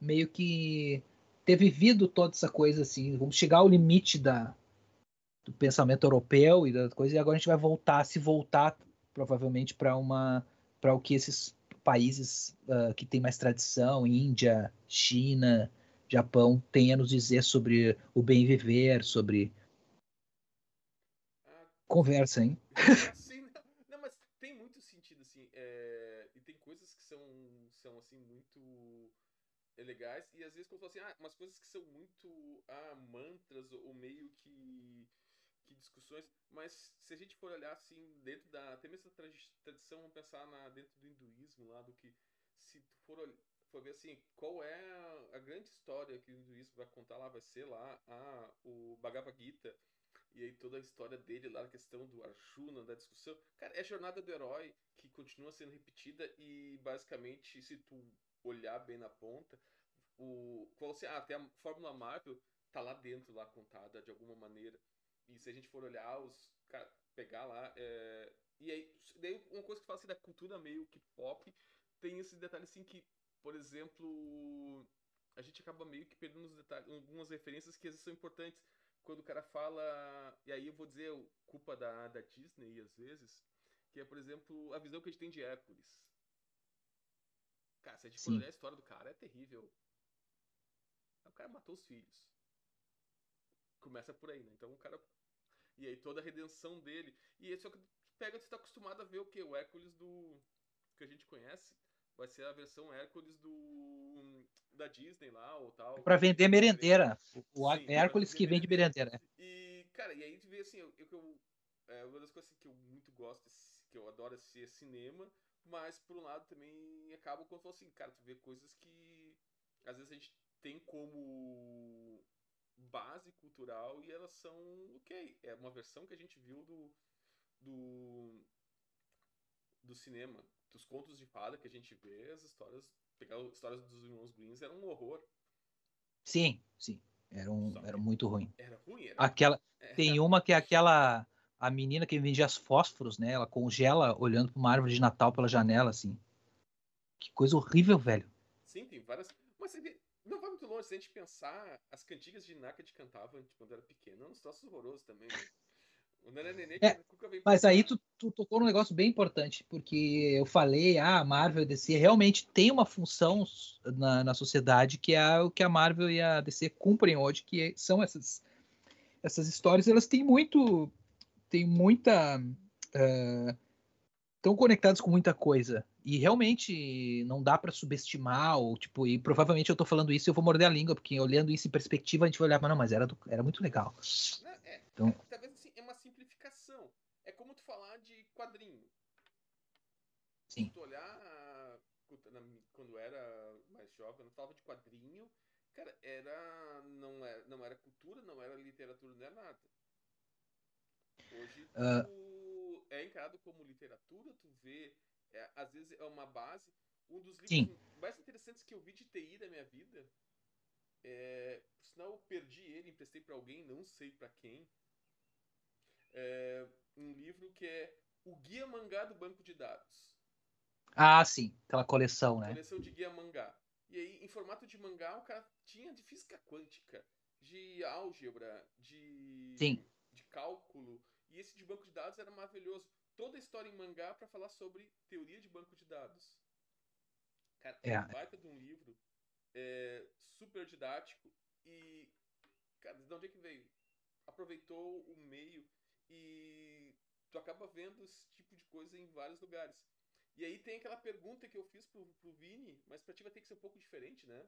meio que ter vivido toda essa coisa assim, vamos chegar ao limite da, do pensamento europeu e da coisa e agora a gente vai voltar, se voltar provavelmente para uma para o que esses países uh, que têm mais tradição, Índia, China, Japão, têm a nos dizer sobre o bem viver, sobre conversa, hein? Sim, não, não, mas tem muito sentido assim, é... e tem coisas que são são assim muito legais e às vezes como assim, ah, umas coisas que são muito ah, mantras ou meio que que discussões, mas se a gente for olhar assim dentro da até mesmo da tradição, vamos pensar na dentro do hinduísmo lá do que se tu for, for ver assim, qual é a, a, grande história que o hinduísmo vai contar lá vai ser lá a o Bhagavad Gita e aí toda a história dele lá, a questão do Arjuna, da discussão. Cara, é a jornada do herói que continua sendo repetida e basicamente, se tu olhar bem na ponta, o. Qual assim, ah, até a Fórmula Marvel tá lá dentro, lá contada de alguma maneira. E se a gente for olhar os. Cara, pegar lá. É... E aí, daí uma coisa que fala assim da cultura meio que pop, tem esse detalhe assim que, por exemplo, a gente acaba meio que perdendo detalhes, algumas referências que às vezes são importantes. Quando o cara fala. E aí eu vou dizer culpa da, da Disney às vezes, que é, por exemplo, a visão que a gente tem de Hércules. Cara, se a gente for olhar a história do cara, é terrível. O cara matou os filhos. Começa por aí, né? Então o cara e aí toda a redenção dele. E esse é o que pega, você tá acostumado a ver o que? O Hércules do. que a gente conhece. Vai ser a versão Hércules do. da Disney lá, ou tal. Pra vender merendeira. O Sim, Hércules que vende merendeira. E, cara, e aí tu vê assim, eu, eu, é uma das coisas assim, que eu muito gosto, que eu adoro é cinema, mas por um lado também acaba quando assim, cara, tu vê coisas que às vezes a gente tem como base cultural e elas são ok. É uma versão que a gente viu do, do, do cinema. Dos contos de fada que a gente vê, as histórias. Pegar as histórias dos irmãos Greens era um horror. Sim, sim. Era, um, era muito ruim. Era ruim, era. Aquela, era... Tem uma que é aquela. A menina que vendia as fósforos, né? Ela congela olhando para uma árvore de Natal pela janela, assim. Que coisa horrível, velho. Sim, tem várias. Mas não vai muito longe, se a gente pensar, as cantigas de Naka de cantava tipo, quando era pequeno, eram uns troços horrorosos também. Né? O Nenê é, mas aí tu, tu, tocou num negócio bem importante, porque eu falei, ah, a Marvel e a DC realmente tem uma função na, na sociedade que é o que a Marvel e a DC cumprem hoje, que são essas, essas histórias, elas têm muito, tem muita, uh, estão conectadas com muita coisa. E realmente não dá para subestimar, ou tipo, e provavelmente eu tô falando isso e eu vou morder a língua, porque olhando isso em perspectiva a gente vai olhar, mas não, mas era, do, era muito legal. Não, é, então, é, talvez assim, é uma simplificação. É como tu falar de quadrinho. Sim. Se tu olhar quando era mais jovem, eu falava de quadrinho, cara, era não era, não era cultura, não era literatura, não era nada. Hoje tu uh, é encarado como literatura, tu vê é, às vezes é uma base. Um dos livros Sim. mais interessantes que eu vi de TI da minha vida, é, por sinal eu perdi ele, emprestei para alguém, não sei para quem. É um livro que é O Guia Mangá do Banco de Dados. Ah, sim, aquela coleção, né? Coleção de guia mangá. E aí, em formato de mangá, o cara tinha de física quântica, de álgebra, de, sim. de cálculo. E esse de banco de dados era maravilhoso toda a história em mangá para falar sobre teoria de banco de dados. Cara, é, é um baita de um livro, é, super didático e, cara, de onde é que veio? Aproveitou o meio e tu acaba vendo esse tipo de coisa em vários lugares. E aí tem aquela pergunta que eu fiz pro, pro Vini, mas pra ti vai ter que ser um pouco diferente, né?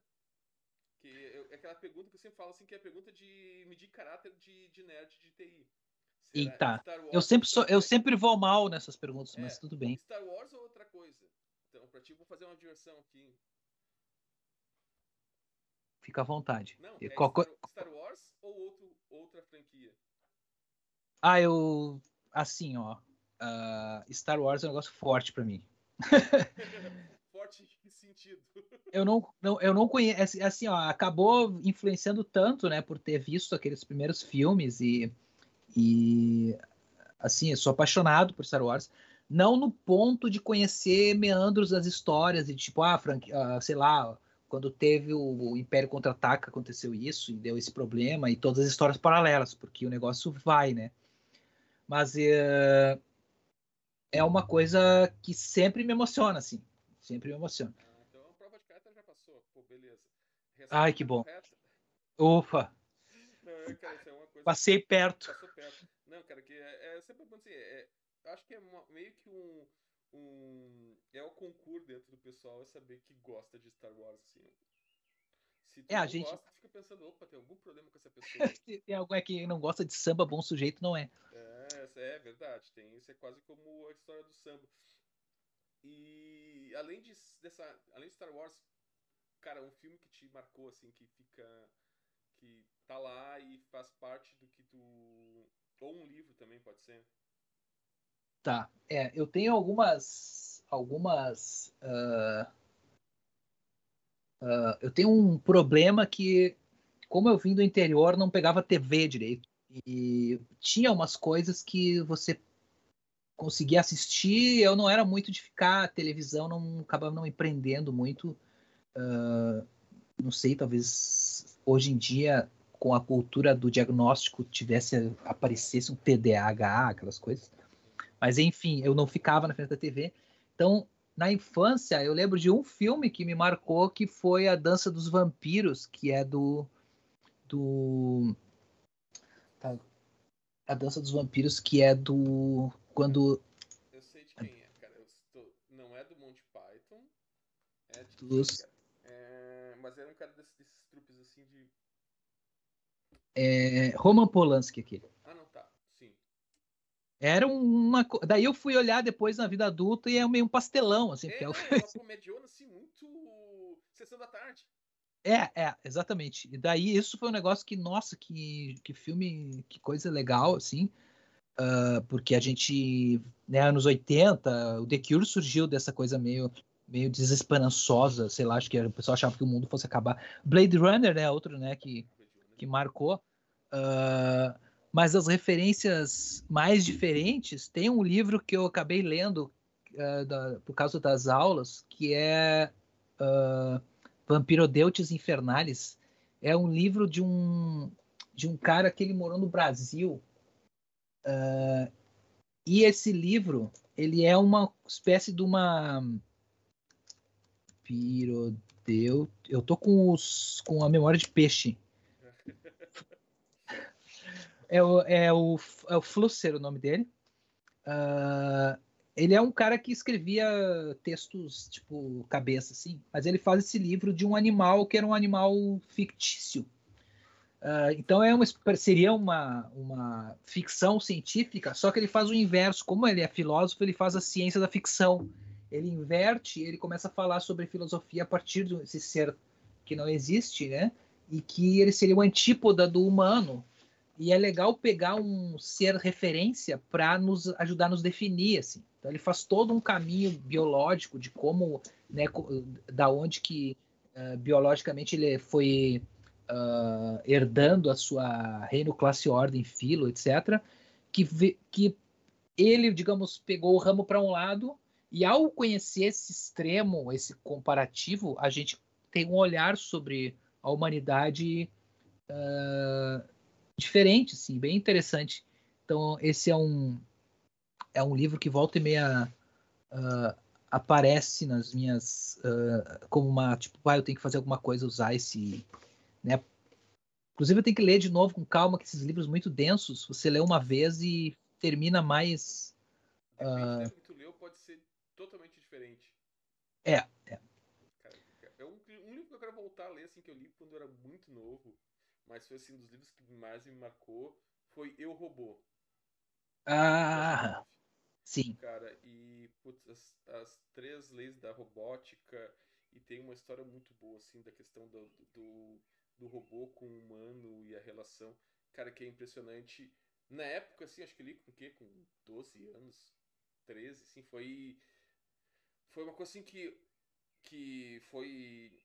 Que é aquela pergunta que eu sempre falo assim, que é a pergunta de medir caráter de, de nerd de TI. Eita, eu sempre, sou, eu sempre vou mal nessas perguntas, é, mas tudo bem. Star Wars ou outra coisa? Então, pra ti, vou fazer uma diversão aqui. Fica à vontade. Não, é Qual... Star, Star, Wars ou outro, outra franquia? Ah, eu. Assim, ó. Uh, Star Wars é um negócio forte pra mim. forte em que sentido? Eu não, não, eu não conheço. Assim, assim, ó, acabou influenciando tanto, né, por ter visto aqueles primeiros filmes e. E. Assim, eu sou apaixonado por Star Wars. Não no ponto de conhecer meandros das histórias e tipo, ah, Frank, ah, sei lá, quando teve o, o Império Contra-Ataca aconteceu isso e deu esse problema e todas as histórias paralelas, porque o negócio vai, né? Mas é, é uma coisa que sempre me emociona, assim. Sempre me emociona. Ah, então a prova de carta já passou. Pô, beleza. Resposta Ai, que bom. Correta. Ufa. Não, cara, é coisa... Passei perto. Passou perto. Não, cara, que é, é sempre assim, é, acho que é uma, meio que um, um. É o concurso dentro do pessoal é saber que gosta de Star Wars, assim. Se tu é, a gente... gosta, fica pensando, opa, tem algum problema com essa pessoa. Tem alguém que não gosta de samba, bom sujeito não é. É, é verdade. Tem, isso é quase como a história do samba. E além de, dessa, além de Star Wars, cara, um filme que te marcou assim, que fica que tá lá e faz parte do que tu ou um livro também pode ser. Tá. É, eu tenho algumas. Algumas. Uh, uh, eu tenho um problema que, como eu vim do interior, não pegava TV direito. E tinha umas coisas que você conseguia assistir. Eu não era muito de ficar a televisão, não acabava não empreendendo muito. Uh, não sei, talvez hoje em dia com a cultura do diagnóstico tivesse aparecesse um TDAH, aquelas coisas. Mas enfim, eu não ficava na frente da TV. Então, na infância, eu lembro de um filme que me marcou, que foi A Dança dos Vampiros, que é do. do tá, a Dança dos Vampiros, que é do. Quando. Eu sei de quem é, cara. Estou... Não é do Monty Python. É de. Dos... É... Mas era um cara desses, desses trupes assim de. É. Roman Polanski aquele. Era uma. Daí eu fui olhar depois na vida adulta e é meio um pastelão, assim. É, é, uma comediona, assim, muito. Sessão da tarde. É, é, exatamente. E daí isso foi um negócio que, nossa, que, que filme, que coisa legal, assim. Uh, porque a gente, né, anos 80, o The Cure surgiu dessa coisa meio, meio desesperançosa, sei lá, acho que o pessoal achava que o mundo fosse acabar. Blade Runner, né, outro, né, que, que marcou. Uh, mas as referências mais diferentes, tem um livro que eu acabei lendo uh, da, por causa das aulas, que é uh, Vampirodeutes Infernales. É um livro de um, de um cara que ele morou no Brasil. Uh, e esse livro, ele é uma espécie de uma... Pirodeut... Eu tô com, os, com a memória de peixe é o, é o, é o Flusser o nome dele. Uh, ele é um cara que escrevia textos, tipo, cabeça, assim, mas ele faz esse livro de um animal que era um animal fictício. Uh, então é uma, seria uma, uma ficção científica, só que ele faz o inverso. Como ele é filósofo, ele faz a ciência da ficção. Ele inverte, ele começa a falar sobre filosofia a partir desse ser que não existe, né? E que ele seria o antípoda do humano, e é legal pegar um ser referência para nos ajudar a nos definir, assim. Então ele faz todo um caminho biológico de como, né, da onde que uh, biologicamente ele foi uh, herdando a sua reino, classe, ordem, filo, etc. Que, que ele, digamos, pegou o ramo para um lado e ao conhecer esse extremo, esse comparativo, a gente tem um olhar sobre a humanidade uh, diferente, sim, bem interessante. Então, esse é um é um livro que volta e meia uh, aparece nas minhas uh, como uma tipo, ah, eu tenho que fazer alguma coisa, usar esse, né? Inclusive eu tenho que ler de novo com calma, que esses livros muito densos, você lê uma vez e termina mais. Uh... que tu leu pode ser totalmente diferente. É, é. Cara, é um, um livro que eu quero voltar a ler, assim, que eu li quando eu era muito novo mas foi assim, um dos livros que mais me marcou foi Eu Robô. Ah, sim. Cara, e putz, as, as, três leis da robótica e tem uma história muito boa assim da questão do, do, do robô com o humano e a relação, cara, que é impressionante. Na época, assim, acho que li com o quê? Com 12 anos, 13, assim, foi foi uma coisa assim que que foi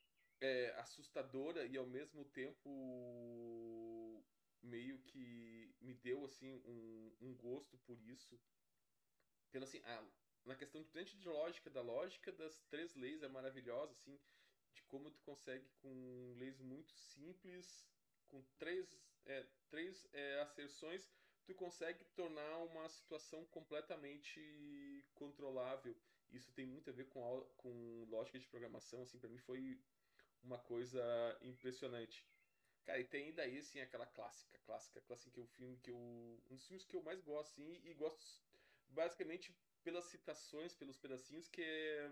é, assustadora e ao mesmo tempo meio que me deu assim um, um gosto por isso. Pelo assim, a, na questão dentro de lógica da lógica das três leis é maravilhosa assim, de como tu consegue com leis muito simples, com três é, três é, asserções, tu consegue tornar uma situação completamente controlável. Isso tem muito a ver com, com lógica de programação, assim, para mim foi uma coisa impressionante. Cara, e tem daí, assim, aquela clássica, clássica, clássica, que é o filme que eu... Um dos filmes que eu mais gosto, assim, e gosto basicamente pelas citações, pelos pedacinhos, que é,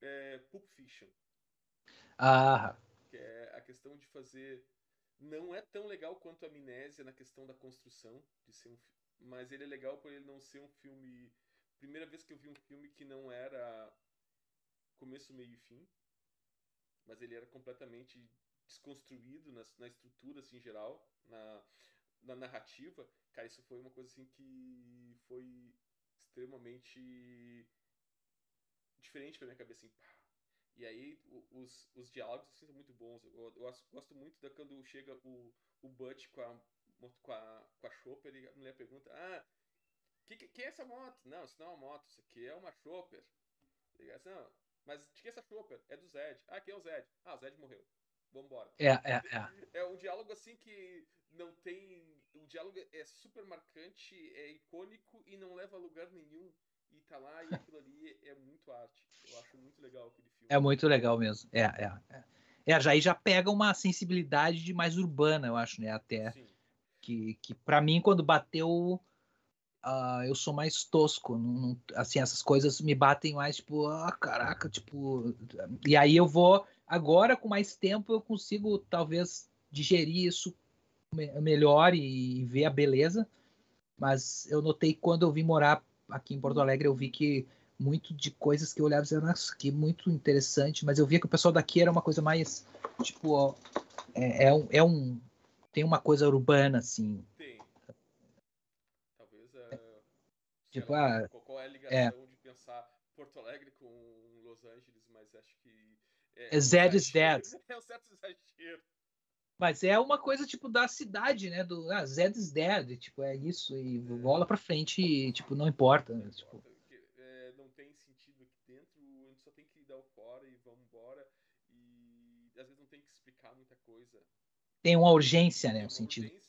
é Pulp Fiction. Ah! Que é a questão de fazer... Não é tão legal quanto a Amnésia na questão da construção, de ser um mas ele é legal por ele não ser um filme... Primeira vez que eu vi um filme que não era começo, meio e fim, mas ele era completamente desconstruído na, na estrutura assim, em geral, na, na narrativa. Cara, isso foi uma coisa assim que foi extremamente diferente pra minha cabeça, assim, pá. E aí os, os diálogos assim, são muito bons. Eu, eu, gosto muito da quando chega o, o Butch com a, com a, com a Chopper e a mulher pergunta: Ah, que, que, que é essa moto? Não, isso não é uma moto, isso aqui é uma Chopper. Assim, não, mas de que é essa Chopper? É do Zed. Ah, quem é o Zed? Ah, o Zed morreu. Vambora. É, é, é. É um diálogo assim que não tem. O diálogo é super marcante, é icônico e não leva a lugar nenhum. E tá lá e aquilo ali é muito arte. Eu acho muito legal aquele filme. É muito legal mesmo. É, é. É, é já aí já pega uma sensibilidade mais urbana, eu acho, né? Até. Sim. Que, que para mim, quando bateu uh, eu sou mais tosco. Não, não, assim, essas coisas me batem mais, tipo, ah, caraca, tipo. E aí eu vou. Agora, com mais tempo, eu consigo talvez digerir isso melhor e, e ver a beleza. Mas eu notei quando eu vim morar aqui em Porto Alegre, eu vi que muito de coisas que eu olhava e dizia, nossa, que muito interessante, mas eu via que o pessoal daqui era uma coisa mais, tipo, ó, é, é, um, é um, tem uma coisa urbana, assim, Tipo, lá, ah, qual é a ligação é. de pensar Porto Alegre com Los Angeles, mas acho que. É, Zed is Dead. É um certo exagero. Mas é uma coisa, tipo, da cidade, né? Do ah, Zed is Dead, tipo, é isso, e é. bola pra frente, e, tipo, não importa. Não, tipo... é, não tem sentido aqui dentro, a gente só tem que dar o fora e vamos embora. E às vezes não tem que explicar muita coisa. Tem uma urgência, né? Tem uma sentido. urgência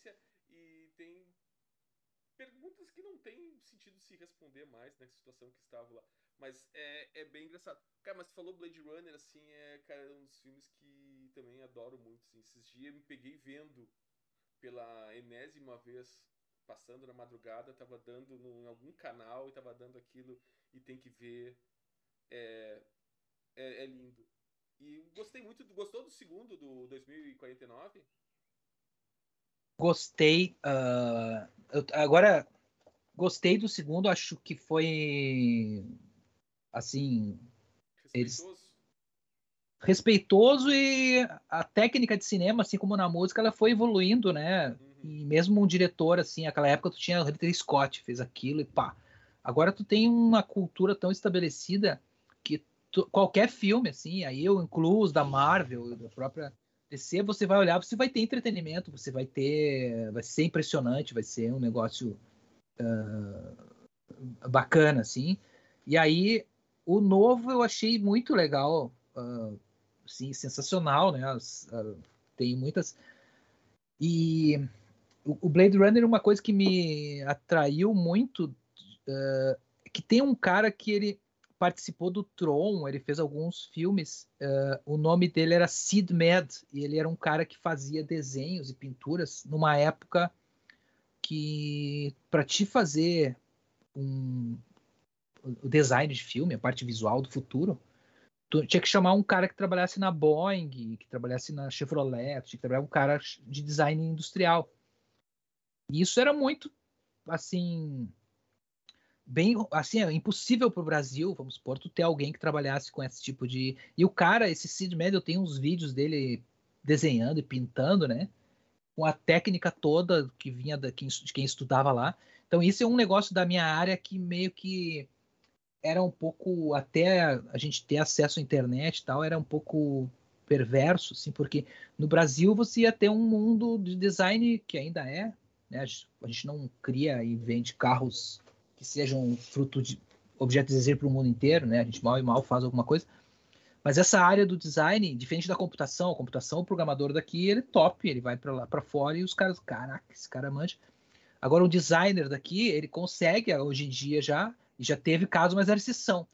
sentido se responder mais nessa situação que estava lá. Mas é, é bem engraçado. Cara, mas tu falou Blade Runner, assim, é, cara, é um dos filmes que também adoro muito, assim. Esses dias me peguei vendo pela enésima vez, passando na madrugada, tava dando em algum canal e tava dando aquilo e tem que ver. É, é, é lindo. E gostei muito. Gostou do segundo, do 2049? Gostei. Uh, eu, agora, Gostei do segundo, acho que foi assim. Respeitoso. Eles, respeitoso e a técnica de cinema, assim como na música, ela foi evoluindo, né? Uhum. E mesmo um diretor, assim, naquela época tu tinha o Ridley Scott, fez aquilo e pá. Agora tu tem uma cultura tão estabelecida que tu, qualquer filme, assim, aí eu incluo os da Marvel, da própria DC, você vai olhar, você vai ter entretenimento, você vai ter, vai ser impressionante, vai ser um negócio uh, bacana, assim. E aí, o novo eu achei muito legal, uh, assim, sensacional, né? As, uh, tem muitas. E o Blade Runner, uma coisa que me atraiu muito, uh, que tem um cara que ele participou do Tron, ele fez alguns filmes. Uh, o nome dele era Sid Med, e ele era um cara que fazia desenhos e pinturas numa época que para te fazer um, o design de filme, a parte visual do futuro, tu tinha que chamar um cara que trabalhasse na Boeing, que trabalhasse na Chevrolet, tinha que trabalhar um cara de design industrial. E isso era muito assim bem assim, é impossível para o Brasil, vamos supor, tu ter alguém que trabalhasse com esse tipo de. E o cara, esse Sid eu tenho uns vídeos dele desenhando e pintando, né? Com a técnica toda que vinha de quem estudava lá. Então, isso é um negócio da minha área que meio que era um pouco até a gente ter acesso à internet e tal era um pouco perverso, assim, porque no Brasil você ia ter um mundo de design que ainda é, né? A gente não cria e vende carros que sejam fruto de objetos de desejo para o mundo inteiro, né? A gente mal e mal faz alguma coisa. Mas essa área do design, diferente da computação, a computação, o programador daqui, ele é top, ele vai para lá para fora e os caras, caraca, esse cara manja. Agora o designer daqui, ele consegue hoje em dia já, já teve casos, mas era exceção.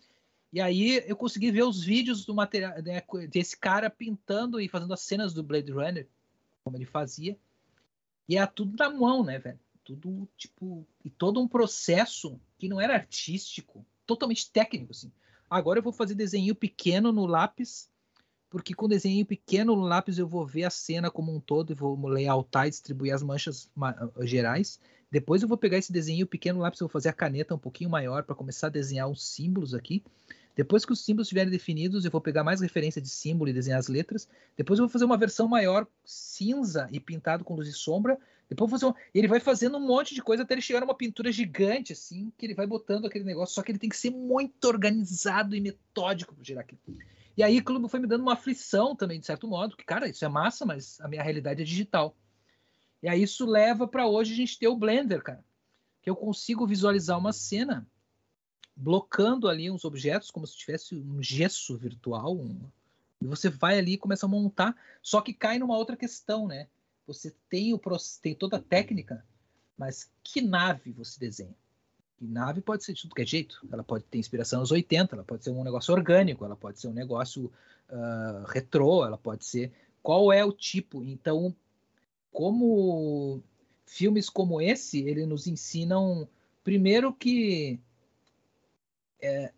E aí eu consegui ver os vídeos do material né, desse cara pintando e fazendo as cenas do Blade Runner, como ele fazia. E era tudo na mão, né, velho? Tudo tipo e todo um processo que não era artístico, totalmente técnico, assim. Agora eu vou fazer desenho pequeno no lápis, porque com desenho pequeno no lápis eu vou ver a cena como um todo e vou layoutar e distribuir as manchas gerais. Depois eu vou pegar esse desenho pequeno no lápis, eu vou fazer a caneta um pouquinho maior para começar a desenhar os símbolos aqui. Depois que os símbolos estiverem definidos, eu vou pegar mais referência de símbolo e desenhar as letras. Depois eu vou fazer uma versão maior, cinza e pintado com luz e sombra. Depois fazer um... ele vai fazendo um monte de coisa até ele chegar numa pintura gigante, assim, que ele vai botando aquele negócio. Só que ele tem que ser muito organizado e metódico para gerar aquilo. E aí o clube foi me dando uma aflição também, de certo modo, que, cara, isso é massa, mas a minha realidade é digital. E aí isso leva para hoje a gente ter o Blender, cara. Que eu consigo visualizar uma cena blocando ali uns objetos como se tivesse um gesso virtual. Um... e você vai ali e começa a montar, só que cai numa outra questão, né? Você tem, o, tem toda a técnica, mas que nave você desenha? E nave pode ser de tudo que é jeito. Ela pode ter inspiração nos 80, ela pode ser um negócio orgânico, ela pode ser um negócio uh, retrô, ela pode ser. Qual é o tipo? Então, como filmes como esse, ele nos ensinam, primeiro, que é,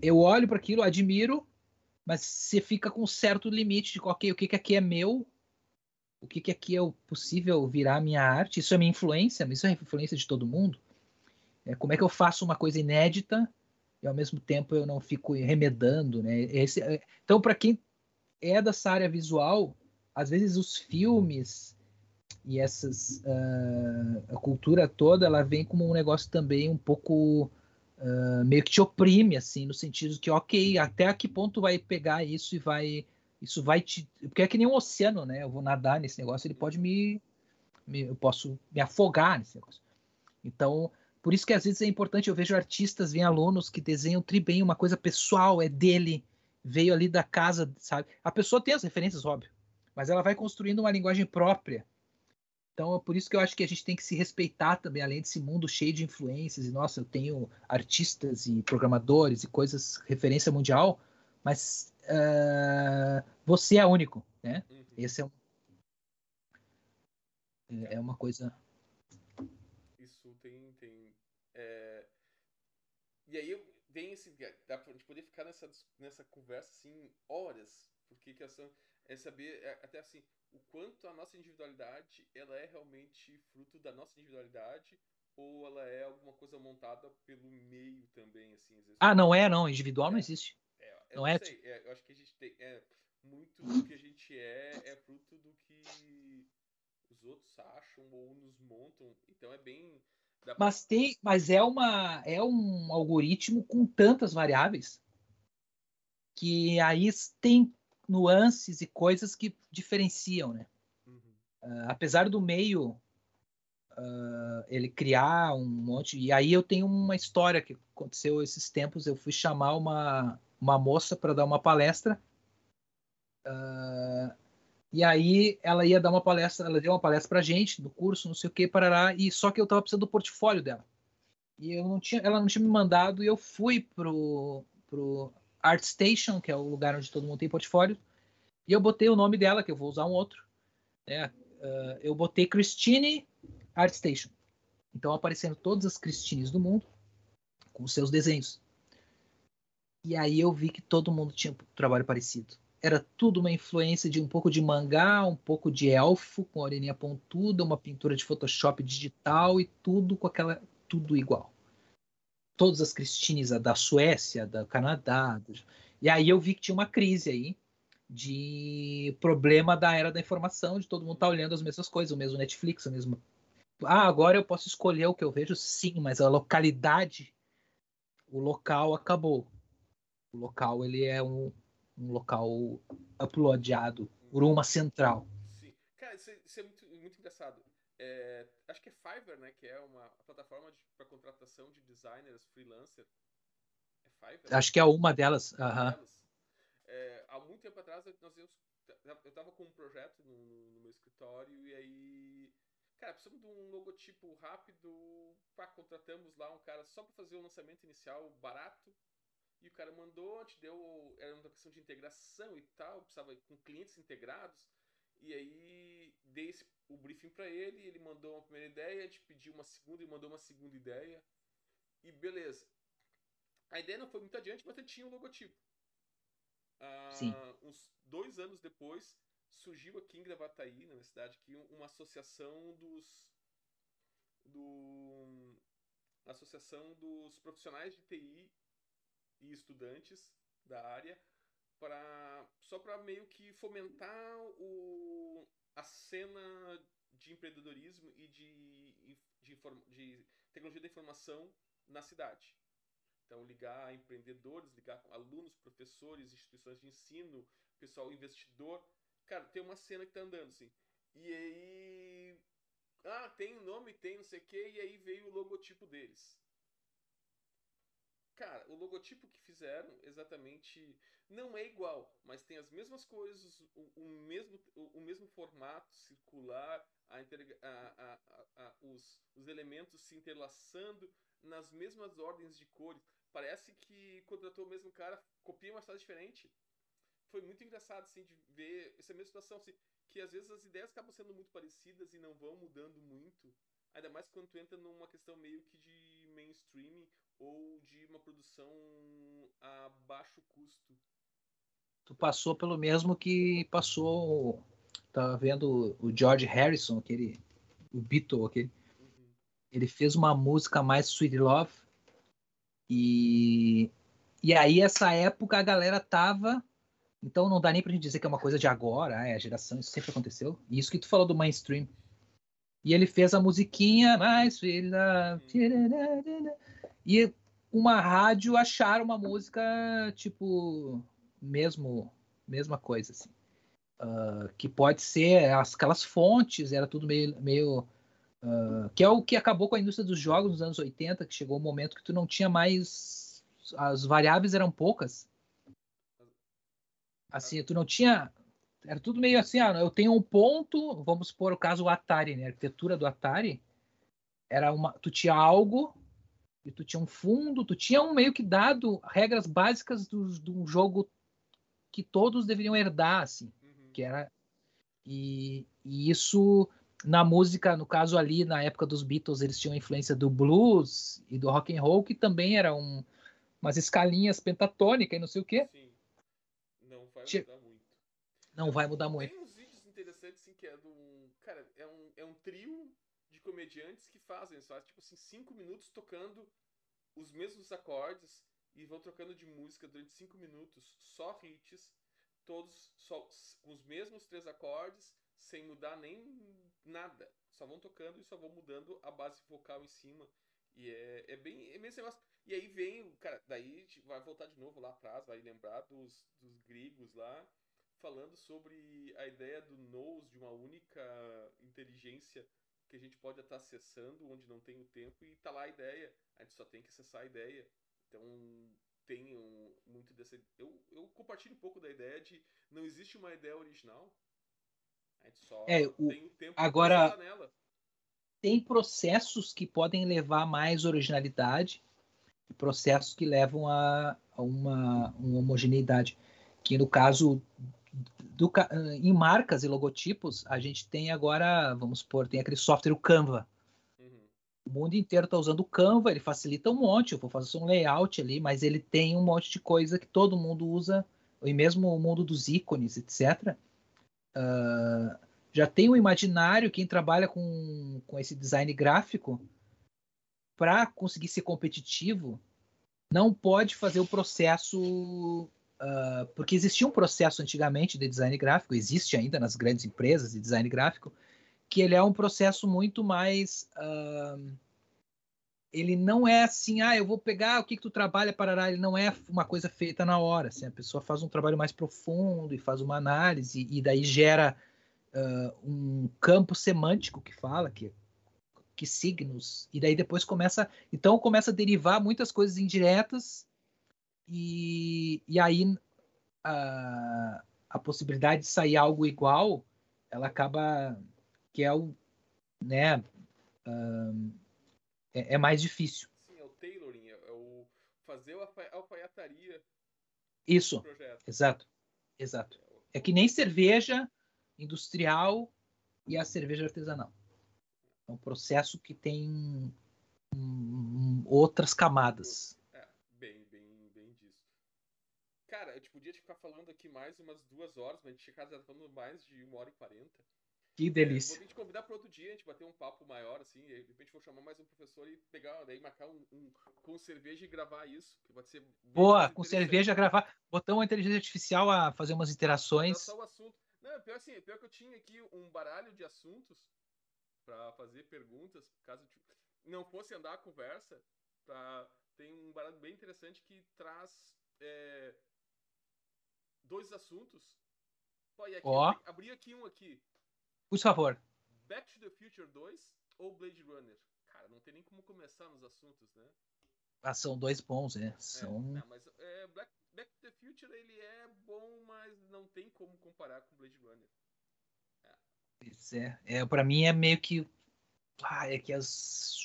eu olho para aquilo, admiro, mas você fica com um certo limite de okay, o que, que aqui é meu, o que, que aqui é possível virar minha arte. Isso é minha influência, isso é influência de todo mundo. É, como é que eu faço uma coisa inédita e ao mesmo tempo eu não fico remedando, né? Esse, é, então, para quem é dessa área visual, às vezes os filmes e essas uh, a cultura toda ela vem como um negócio também um pouco uh, meio que te oprime, assim, no sentido que, ok, até que ponto vai pegar isso e vai. Isso vai te. Porque é que nem um oceano, né? Eu vou nadar nesse negócio, ele pode me. me eu posso me afogar nesse negócio. Então, por isso que às vezes é importante, eu vejo artistas, vem alunos que desenham tri bem uma coisa pessoal, é dele, veio ali da casa, sabe? A pessoa tem as referências, óbvio, mas ela vai construindo uma linguagem própria então é por isso que eu acho que a gente tem que se respeitar também, além desse mundo cheio de influências. E nossa, eu tenho artistas e programadores e coisas, referência mundial, mas uh, você é único, né? Uhum. Esse é, um, é, uma coisa. Isso tem. tem é... E aí vem esse. Dá pra gente poder ficar nessa, nessa conversa assim horas, porque que essa é saber é, até assim o quanto a nossa individualidade ela é realmente fruto da nossa individualidade ou ela é alguma coisa montada pelo meio também assim vezes, ah não é não. Individual é, não existe. É, não, não é, é, eu acho que a gente tem é, muito do que a gente é é fruto do que os outros acham ou nos montam. Então é bem mas tem mas é uma é um algoritmo com tantas variáveis que aí tem nuances e coisas que diferenciam, né? Uhum. Uh, apesar do meio uh, ele criar um monte. E aí eu tenho uma história que aconteceu esses tempos. Eu fui chamar uma, uma moça para dar uma palestra. Uh, e aí ela ia dar uma palestra, ela deu uma palestra pra gente no curso, não sei o que, parará, e só que eu tava precisando do portfólio dela. E eu não tinha, ela não tinha me mandado, e eu fui pro, pro ArtStation, que é o lugar onde todo mundo tem portfólio, e eu botei o nome dela, que eu vou usar um outro. Né? Uh, eu botei Christine ArtStation. Então aparecendo todas as Christines do mundo com seus desenhos. E aí eu vi que todo mundo tinha um trabalho parecido. Era tudo uma influência de um pouco de mangá, um pouco de elfo com a orelhinha pontuda, uma pintura de Photoshop digital e tudo com aquela tudo igual todas as Cristines da Suécia, do Canadá. Do... E aí eu vi que tinha uma crise aí de problema da era da informação, de todo mundo estar tá olhando as mesmas coisas, o mesmo Netflix, o mesmo. Ah, agora eu posso escolher o que eu vejo, sim, mas a localidade, o local acabou. O local ele é um, um local uploadado por uma central. Sim. Cara, isso, é, isso é muito, muito engraçado. É, acho que é Fiverr, né? Que é uma plataforma para contratação de designers freelancer. É Fiverr? Acho que é uma delas. Uhum. É, há muito tempo atrás nós eu, eu tava com um projeto no, no meu escritório e aí Cara, precisamos de um logotipo rápido. Pá, contratamos lá um cara só para fazer o lançamento inicial barato. E o cara mandou, te deu. Era uma questão de integração e tal, precisava com clientes integrados. E aí dei esse, o briefing para ele, ele mandou uma primeira ideia, te pediu uma segunda e mandou uma segunda ideia. E beleza. A ideia não foi muito adiante, mas ele tinha um logotipo. Ah, Sim. Uns dois anos depois, surgiu aqui em Gravataí, na minha cidade, aqui, uma associação dos. do. Associação dos profissionais de TI e estudantes da área para só para meio que fomentar o, a cena de empreendedorismo e de, de, de tecnologia da informação na cidade. Então, ligar empreendedores, ligar com alunos, professores, instituições de ensino, pessoal investidor, Cara, tem uma cena que tá andando assim. E aí. Ah, tem nome, tem não sei o que, e aí veio o logotipo deles. Cara, o logotipo que fizeram exatamente não é igual, mas tem as mesmas coisas, o, o mesmo, o, o, mesmo formato circular, a, a, a, os, os elementos se interlaçando nas mesmas ordens de cores. Parece que contratou o mesmo cara, copia uma história diferente foi muito engraçado, assim, de ver essa mesma situação, assim, que às vezes as ideias acabam sendo muito parecidas e não vão mudando muito. Ainda mais quando tu entra numa questão meio que de mainstream ou de uma produção a baixo custo. Tu passou pelo mesmo que passou. Tava vendo o George Harrison, aquele. O Beatle, aquele. Uhum. Ele fez uma música mais Sweet Love. E. E aí, essa época, a galera tava então não dá nem pra gente dizer que é uma coisa de agora, é a geração, isso sempre aconteceu. E isso que tu falou do mainstream. E ele fez a musiquinha mais e uma rádio acharam uma música tipo mesmo mesma coisa assim. Uh, que pode ser aquelas fontes, era tudo meio, meio uh, que é o que acabou com a indústria dos jogos nos anos 80, que chegou um momento que tu não tinha mais as variáveis eram poucas Assim, tu não tinha. Era tudo meio assim, ah, eu tenho um ponto, vamos supor o caso do Atari, né? A arquitetura do Atari era uma. Tu tinha algo, e tu tinha um fundo, tu tinha um meio que dado regras básicas do, de um jogo que todos deveriam herdar, assim. Uhum. Que era. E, e isso na música, no caso ali, na época dos Beatles, eles tinham influência do blues e do rock and roll, que também eram um, umas escalinhas pentatônicas e não sei o quê. Sim vai mudar muito. Não vai mudar muito. Tem uns vídeos interessantes, assim, que é um. Cara, é um, é um trio comediantes que fazem só, tipo assim, cinco minutos tocando os mesmos acordes e vão trocando de música durante cinco minutos, só hits, todos só com os mesmos três acordes, sem mudar nem nada. Só vão tocando e só vão mudando a base vocal em cima. E é, é bem. É meio negócio. E aí vem, cara, daí vai voltar de novo lá atrás, vai lembrar dos, dos gregos lá, falando sobre a ideia do nous, de uma única inteligência que a gente pode estar acessando onde não tem o tempo, e tá lá a ideia, a gente só tem que acessar a ideia. Então tem um, muito dessa. Eu, eu compartilho um pouco da ideia de não existe uma ideia original. A gente só é, o, tem o tempo agora, nela. Tem processos que podem levar mais originalidade processos que levam a, a uma, uma, homogeneidade. Que no caso do, em marcas e logotipos, a gente tem agora, vamos supor, tem aquele software, o Canva. Uhum. O mundo inteiro está usando o Canva, ele facilita um monte, eu vou fazer um layout ali, mas ele tem um monte de coisa que todo mundo usa, e mesmo o mundo dos ícones, etc. Uh, ah, já tem um imaginário, quem trabalha com, com esse design gráfico, para conseguir ser competitivo, não pode fazer o processo. Uh, porque existia um processo antigamente de design gráfico, existe ainda nas grandes empresas de design gráfico, que ele é um processo muito mais. Uh, ele não é assim, ah, eu vou pegar o que, que tu trabalha, parará. Ele não é uma coisa feita na hora. Assim, a pessoa faz um trabalho mais profundo e faz uma análise, e daí gera uh, um campo semântico que fala, que, que signos, e daí depois começa. Então começa a derivar muitas coisas indiretas, e, e aí a, a possibilidade de sair algo igual, ela acaba. que é o. né. Uh, é, é mais difícil. Sim, é o tailoring, é, é o fazer a alfaiataria. Isso, exato, exato. É que nem cerveja industrial e a cerveja artesanal. É um processo que tem um, outras camadas. É, bem, bem, bem disso. Gente ficar falando aqui mais umas duas horas, mas a gente já tá falando mais de uma hora e quarenta. Que delícia. É, vou te convidar para outro dia, a gente bater um papo maior, assim, de repente vou chamar mais um professor e pegar, daí marcar um, um com cerveja e gravar isso, que pode ser Boa, com cerveja gravar, botar uma inteligência artificial a fazer umas interações. Só o assunto. Não, pior assim, pior que eu tinha aqui um baralho de assuntos para fazer perguntas, caso não fosse andar a conversa, pra... tem um baralho bem interessante que traz é... dois assuntos. Pô, aqui, oh. abri, abri aqui um aqui. Por favor. Back to the Future 2 ou Blade Runner? Cara, não tem nem como começar nos assuntos, né? Ah, são dois bons, né? São... É, não, mas é, Black, Back to the Future ele é bom, mas não tem como comparar com Blade Runner. É. Isso é, é para mim é meio que ah, é que as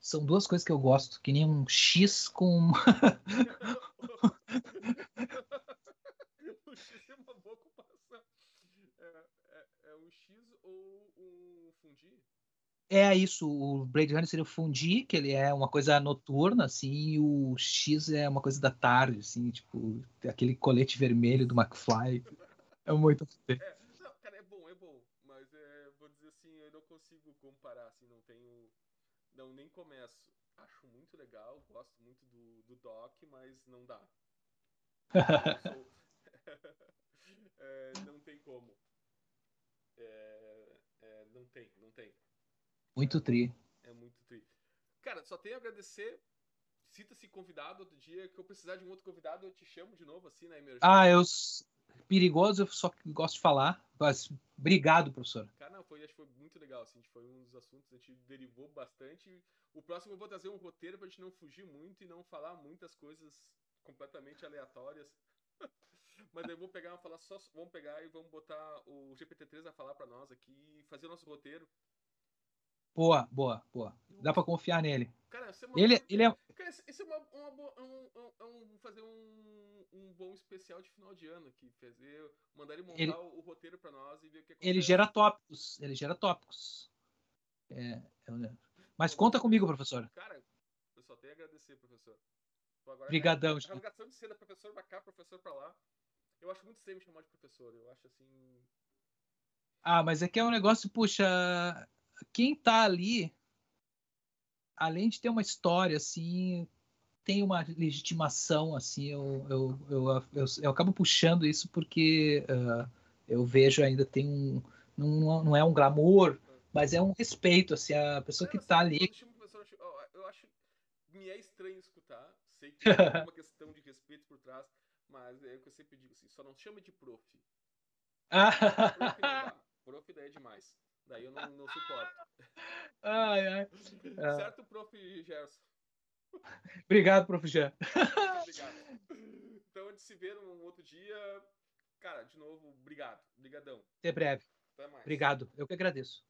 são duas coisas que eu gosto, que nem um X com X é uma boa comparação. É, é um X ou um fundi? É isso, o Blade Runner seria o fundi, que ele é uma coisa noturna, assim, e o X é uma coisa da tarde, assim, tipo, aquele colete vermelho do McFly. É muito. É, não, cara, é bom, é bom, mas é, vou dizer assim, eu não consigo comparar, assim, não tenho. Não, nem começo. Acho muito legal, gosto muito do, do Doc, mas não dá. Sou... é, não tem como. É, é, não tem, não tem. Muito tri. É muito tri. Cara, só tenho a agradecer. Cita-se convidado outro dia, que eu precisar de um outro convidado, eu te chamo de novo, assim, na emergência. Ah, eu. Perigoso, eu só gosto de falar. Mas obrigado, professor. Cara, não, foi, acho que foi muito legal, assim, foi um dos assuntos, a gente derivou bastante. O próximo eu vou trazer um roteiro pra gente não fugir muito e não falar muitas coisas completamente aleatórias. Mas aí vou pegar, falar só, vamos pegar e vamos botar o GPT-3 a falar para nós aqui e fazer o nosso roteiro. Boa, boa, boa. Dá para confiar nele. Cara, é ele, boa... ele é. Cara, esse é uma, uma boa, um, um, um, fazer um, um bom especial de final de ano aqui, fazer, mandar ele montar ele... o, roteiro para nós e ver o que acontece. Ele gera tópicos, ele gera tópicos. É, é... Mas conta comigo, professor. Cara, eu só tenho a agradecer, professor. Obrigadão. A rasgação de seda, professor pra cá, professor pra lá. Eu acho muito estranho me chamar de professor. Eu acho assim. Ah, mas é que é um negócio, puxa. Quem tá ali, além de ter uma história, assim, tem uma legitimação, assim, eu, eu, eu, eu, eu acabo puxando isso porque uh, eu vejo ainda tem um. Não, não é um glamour, mas é um respeito, assim, a pessoa que tá ali. Eu acho. Me é estranho escutar, sei que tem uma questão de respeito por trás, mas é o que eu sempre digo assim, só não chama de prof. prof, prof daí é demais. Daí eu não, não suporto. Ai, ai. Certo, prof. Gerson? Obrigado, prof. Gerson. obrigado. Então, antes de se ver um outro dia, cara, de novo, obrigado. Obrigadão. Até breve. Até mais. Obrigado. Eu que agradeço.